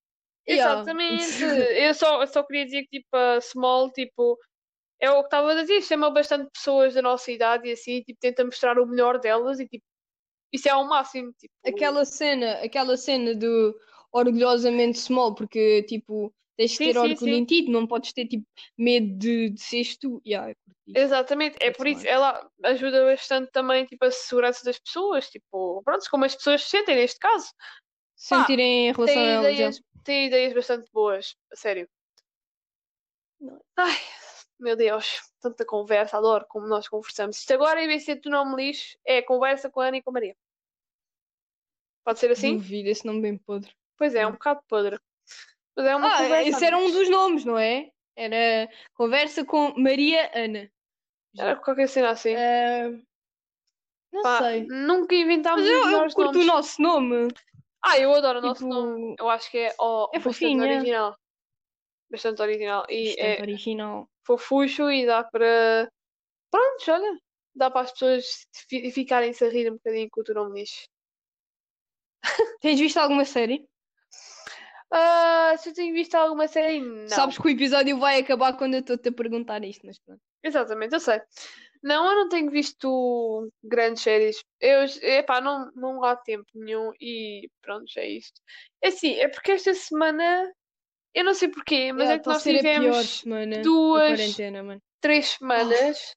Yeah. Exatamente. Eu só, eu só queria dizer que tipo, a Small, tipo, é o que estava a dizer, chama bastante pessoas da nossa idade e assim, tipo, tenta mostrar o melhor delas e tipo, isso é ao máximo. Tipo, Aquela cena, aquela cena do orgulhosamente small, porque tipo, tens de Sim, ter sim, orgulho sim. em ti, não podes ter tipo medo de, de seres tu. Yeah, isso. Exatamente, é That's por isso ela ajuda bastante também tipo, a segurança das pessoas, tipo, pronto, como as pessoas se sentem neste caso. Sentirem em relação a Tem já. ideias, tem ideias bastante boas, a sério. Não. Ai, meu Deus, tanta conversa, adoro como nós conversamos. Isto agora, em vez de ser tu não me lixo, é conversa com a Ana e com a Maria. Pode ser assim? Duvido esse nome bem podre. Pois é, é um bocado podre. Mas é uma Ah, conversa. esse era um dos nomes, não é? Era conversa com Maria Ana. Era qualquer cena assim. Eh, não Pá, sei. nunca inventámos Mas eu, eu curto o nomes. nosso nome. Ah, eu adoro o nosso Tipo, nome. Eu acho que é, ó, é bastante fofinho, é. original. Bastante original. E Bastante é original. fofucho e dá para. Pronto, olha. Dá para as pessoas fi- ficarem-se a rir um bocadinho com o teu nome lixo. Tens visto alguma série? Ah, se eu tenho visto alguma série, não. Sabes que o episódio vai acabar quando eu estou-te a perguntar isto, mas pronto. Exatamente, eu sei. Não, eu não tenho visto grandes séries. Eu, epá, não, não há tempo nenhum e pronto, é isto. É assim, é porque esta semana, eu não sei porquê, mas Yeah, é que nós tivemos duas- três semanas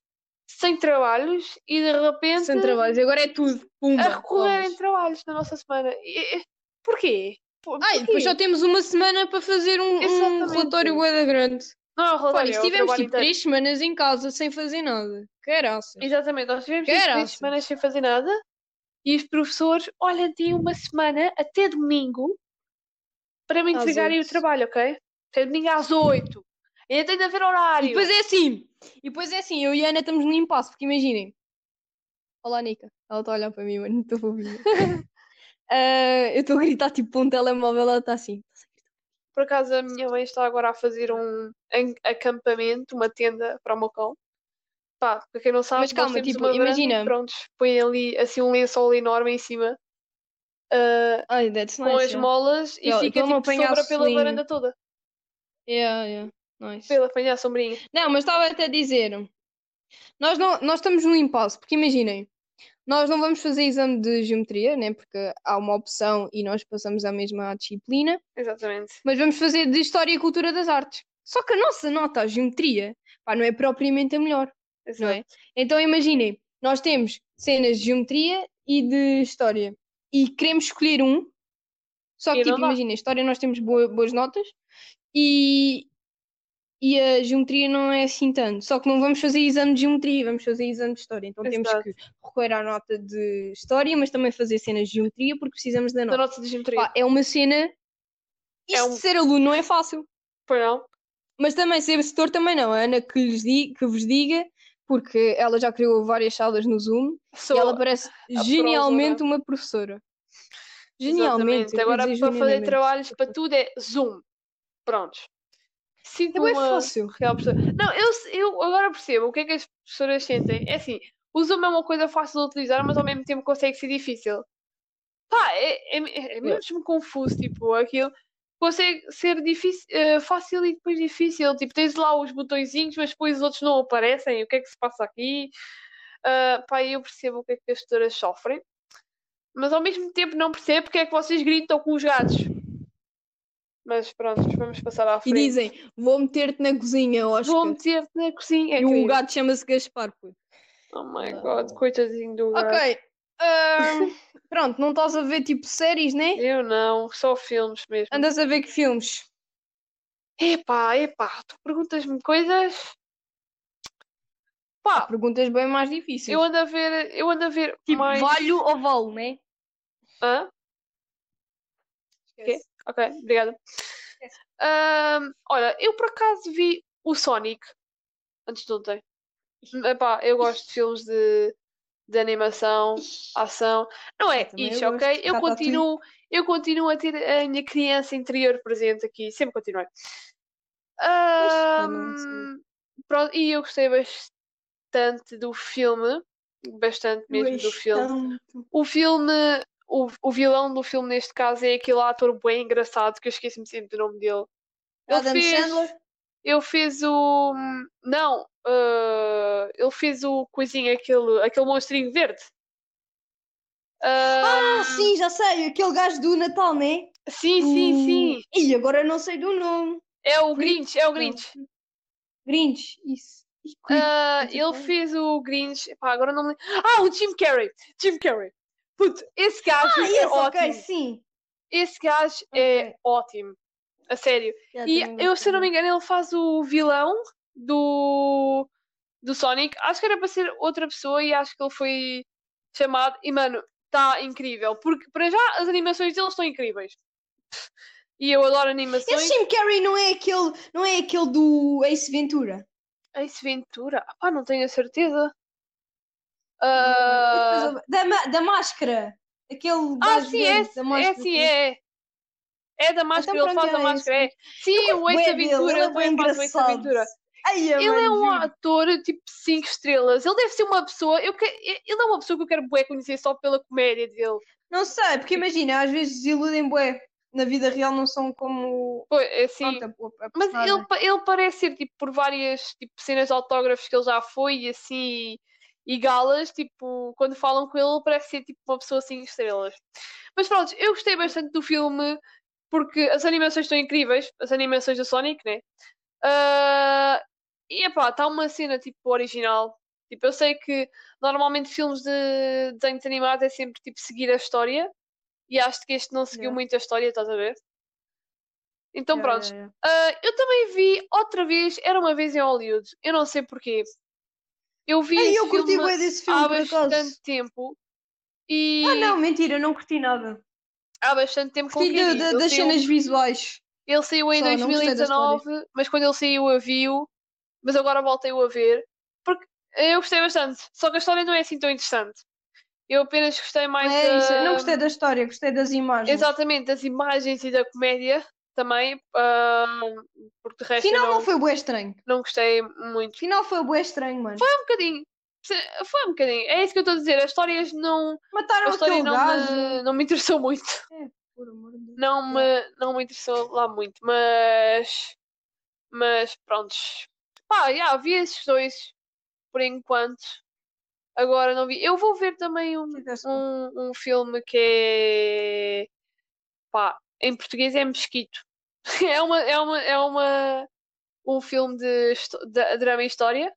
sem trabalhos e de repente Sem trabalhos, agora é tudo. Pumba, a recorrer em aulas. trabalhos na nossa semana. E- porquê? Por- Ai, depois só temos uma semana para fazer um, um relatório bué da grande. Não é relatório, é trabalho tipo inteiro. três semanas em casa sem fazer nada. Caraças. Exatamente, nós tivemos três semanas sem fazer nada e os professores, olha, têm uma semana até domingo para me entregarem o oito. trabalho, ok? Até domingo às 8. Ainda tem de haver horário. E depois é assim, e depois é assim, eu e a Ana estamos no impasse, porque imaginem. Olá, Nica. Ela está a olhar para mim, mano, estou fofinha. Ah, eu estou a gritar tipo para um telemóvel, ela está assim. Por acaso a minha mãe está agora a fazer um acampamento, uma tenda para o meu cão. Pá, para quem não sabe, Mas calma, tipo, imagina- prontos, põe ali assim um lençol enorme em cima ah, Ai, that's com nice. as yeah. molas e Yeah, fica estão-me a tipo sombra pela varanda toda. Yeah, yeah, nice. Pela apanhar a sombrinha. Não, mas estava até a dizer, nós, não, nós estamos num impasse, porque imaginem, nós não vamos fazer exame de geometria, né? Porque há uma opção e nós passamos a mesma disciplina, Exatamente. mas vamos fazer de História e Cultura das Artes. Só que a nossa nota, a geometria, pá, não é propriamente a melhor, não é? Exato. Então imaginem, nós temos cenas de geometria e de história e queremos escolher um, só que tipo, dá. imaginem, história nós temos boa- boas notas e, e a geometria não é assim tanto. Só que não vamos fazer exame de geometria, vamos fazer exame de história. Então temos que recorrer à nota de história, mas também fazer cenas de geometria porque precisamos da Da nota. nota de geometria. Pá, é uma cena. Isto É um- de ser aluno não é fácil. Foi não? Mas também ser setor também não. A Ana que, lhes di- que vos diga, porque ela já criou várias salas no Zoom Sou e ela parece genialmente uma professora. Genialmente. Exatamente. Agora para fazer trabalhos para tudo é Zoom. Prontos. Sinto É bem uma fácil. real professora. Não, eu, eu agora percebo o que é que as professoras sentem. É assim, o Zoom é uma coisa fácil de utilizar, mas ao mesmo tempo consegue ser difícil. Pá, é, é, é mesmo confuso, tipo, aquilo consegue ser difícil, eh, fácil e depois difícil. Tipo, tens lá os botõezinhos, mas depois os outros não aparecem. O que é que se passa aqui? Ah, pá, eu percebo o que é que as tutoras sofrem, mas ao mesmo tempo não percebo porque é que vocês gritam com os gatos. Mas pronto, vamos passar à E frente. dizem, vou meter-te na cozinha, Oscar. Vou meter-te na cozinha. É E o gato chama-se Gaspar, puto. Oh my god, coitadinho do gato. Ok. pronto, não estás a ver tipo séries, né? Eu não, só filmes mesmo. Andas a ver que filmes? Epá, epá, tu perguntas-me coisas. Pá, Perguntas bem mais difíceis. eu ando a ver, eu ando a ver Tipo, mais. valho ou vale, né? Hã? Esquece. Ok, obrigada. Ahm, olha, eu por acaso vi o Sonic antes de ontem. Epá, eu gosto de filmes de, de animação, ação. Não é Eu gosto. ok? Eu Ratatouille. continuo, eu continuo a ter a minha criança interior presente aqui, sempre continuei. Ahm, pronto, e eu gostei bastante do filme, bastante mesmo do filme. Bastante. O filme, o, o vilão do filme neste caso é aquele ator bem engraçado que eu esqueci-me sempre do nome dele. Ele Adam fez- Sandler? Ele fez o. Não, ah, ele fez o coisinho, aquele, aquele monstrinho verde. Ah, Ah, sim, já sei. Aquele gajo do Natal, né? sim, sim, sim. E agora não sei do nome. É o Grinch, é o Grinch. Grinch, isso. Muito ele fez o Grinch. Agora não me. Ah, o Jim Carrey. Jim Carrey. Puto, esse gajo Ah, é esse, ótimo. ok, sim. Esse gajo é Ok. ótimo. A sério. Já E eu, se eu não me engano, ele faz o vilão do, do Sonic. Acho que era para ser outra pessoa e acho que ele foi chamado. E mano, está incrível. Porque para já as animações dele estão incríveis. E eu adoro animações. Esse Jim Carrey não é aquele, não é aquele do Ace Ventura? Ace Ventura? Ah, pá, não tenho a certeza. Eu- Da, da máscara. Aquele ah, sim, é, da é, é. É da máscara, Então ele faz a é máscara, é. Sim, o Ace bué dele, Ventura, ele é ele o Ace engraçado. Ventura. Ai, Ele mano, é um juro. ator tipo 5 estrelas. Ele deve ser uma pessoa. Eu que... Ele é uma pessoa que eu quero bué conhecer só pela comédia dele. Não sei, porque imagina, às vezes iludem bué. Na vida real não são como. É assim. Pronto, a- a Mas ele, ele parece ser tipo por várias tipo, cenas de autógrafos que ele já foi e assim. E galas, tipo, quando falam com ele, parece ser tipo uma pessoa 5 estrelas. Mas pronto, eu gostei bastante do filme porque as animações estão incríveis, as animações da Sonic, né? Ah, e epá, está uma cena tipo original. Tipo, eu sei que normalmente filmes de desenhos animados é sempre tipo seguir a história e acho que este não seguiu Yeah. muito a história, estás a ver? Então Yeah, pronto, yeah, ah, eu também vi outra vez, era uma vez em Hollywood, eu não sei porquê. Eu vi Ai, esse eu curti filme desse filme, há bastante acaso. tempo e Ah, não, mentira, não curti nada. há bastante tempo com Curti da- da- das saiu- cenas visuais. Ele saiu em Só, não gostei da 2019, mas quando ele saiu eu vi-o, mas agora voltei-o a ver, porque eu gostei bastante, só que a história não é assim tão interessante. Eu apenas gostei mais É isso, eu não da- gostei da história, gostei das imagens. exatamente das imagens e da comédia também, ah, porque de resto Final não, não foi bué estranho. não gostei muito. Final foi bué estranho, mano. Foi um bocadinho, foi um bocadinho, é isso que eu estou a dizer, as histórias não, a Mataram história aquele não gajo. me, não me interessou muito. Por amor de Deus. não me, não me interessou lá muito, mas mas prontos. Pá, já vi esses dois por enquanto. Agora não vi. Eu vou ver também um, um, um filme que é pá, em português é Mesquito. É uma, é uma, é uma um filme de, de drama e história.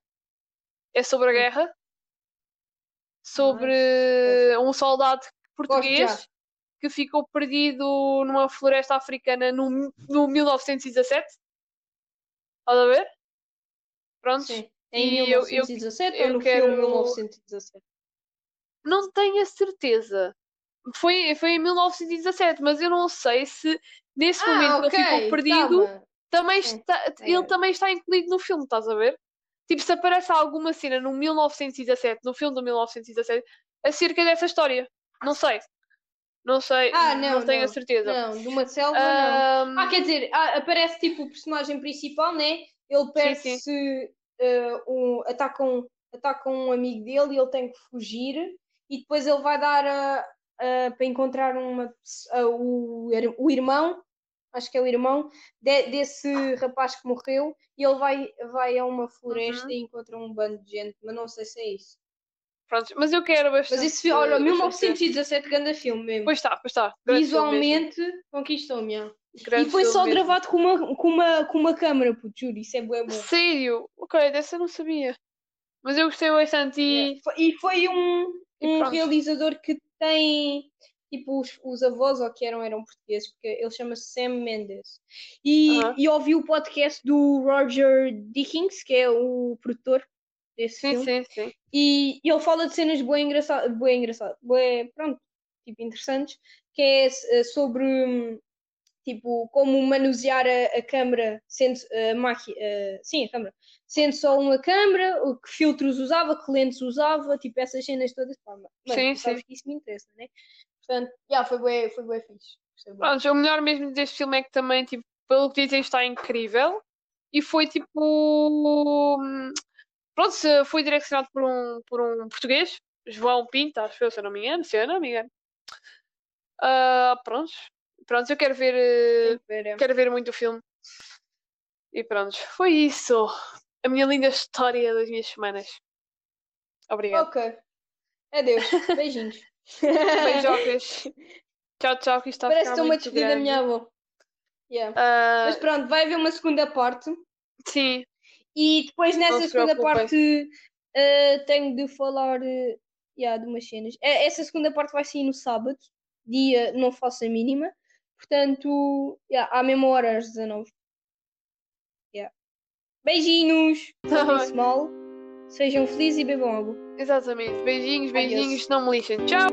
É sobre a Hum. guerra. Sobre um soldado português que ficou perdido numa floresta africana no, no 1917. Estás a ver? Pronto. Sim. E Em eu- eu- 1917 eu ou no quero- filme 1917? Não tenho a certeza. Foi, foi em 1917, mas eu não sei se nesse momento que ele ficou perdido também está, ele É. também está incluído no filme, estás a ver? Tipo, se aparece alguma cena no 1917, no filme do 1917, acerca dessa história. Não sei. Não sei. Ah, não, tenho a não. certeza. Não, de uma selva não. Ahm, Ah, quer dizer, ah, aparece tipo o personagem principal, né? Ele perde-se, eh, um, atacam, atacam um amigo dele e ele tem que fugir. E depois ele vai dar a, a- para encontrar uma, pesso- a- o, o irmão, acho que é o irmão, de- desse rapaz que morreu. E ele vai, vai a uma floresta Uhum. e encontra um bando de gente, mas não sei se é isso. pronto, mas eu quero bastante. Mas esse filme, olha, bastante ver. 1917, grande filme mesmo. Pois está, pois está. Visualmente conquistou-me. ah. E foi só mesmo. gravado com uma, com uma, com uma câmera, puto, juro, isso é bué bom. Sério? Ok, dessa eu não sabia. Mas eu gostei bastante e. Foi- E foi um, E um pronto. realizador que tem, tipo, os, os avós, ou que eram, eram portugueses, porque ele chama-se Sam Mendes. E, Aham. e ouvi o podcast do Roger Dickens, que é o produtor desse Sim, filme. sim, sim. E, e ele fala de cenas bem engraçadas, bem engraçadas, bem, pronto, tipo, interessantes, que é eh, sobre, hum, tipo, como manusear a, a câmera, sendo a máquina, sim, a câmera, sendo só uma câmera, o que filtros usava, que lentes usava, tipo, essas cenas todas, pá, mano, Sim, sabes sim. que isso me interessa, né? Portanto, já, foi bem, foi bem fixe. Bué. Pronto, o melhor mesmo deste filme é que também, tipo, pelo que dizem, está incrível. E foi tipo. Pronto, foi direcionado por um, por um português, João Pinto, acho eu, se eu não me engano, se eu não me engano. Ah, pronto. Pronto, eu quero ver. eh, ver, é. Quero ver muito o filme. E pronto, foi isso. A minha linda história das minhas semanas. Obrigada. Ok. Adeus. Beijinhos. Beijocas. Tchau, tchau, que está Parece que estou-me a muito despedir da grande. minha avó. Yeah. Ah, Mas pronto, vai haver uma segunda parte. sim, E depois nessa se segunda parte eh, tenho de falar eh, yeah, de umas cenas. Essa segunda parte vai sair no sábado, dia não faço a mínima. Portanto, yeah, à mesma hora às 19. Yeah. Beijinhos! Tá Não mal. Sejam felizes e bebam água. exatamente. Beijinhos, Adeus. beijinhos, não me lixem. Tchau!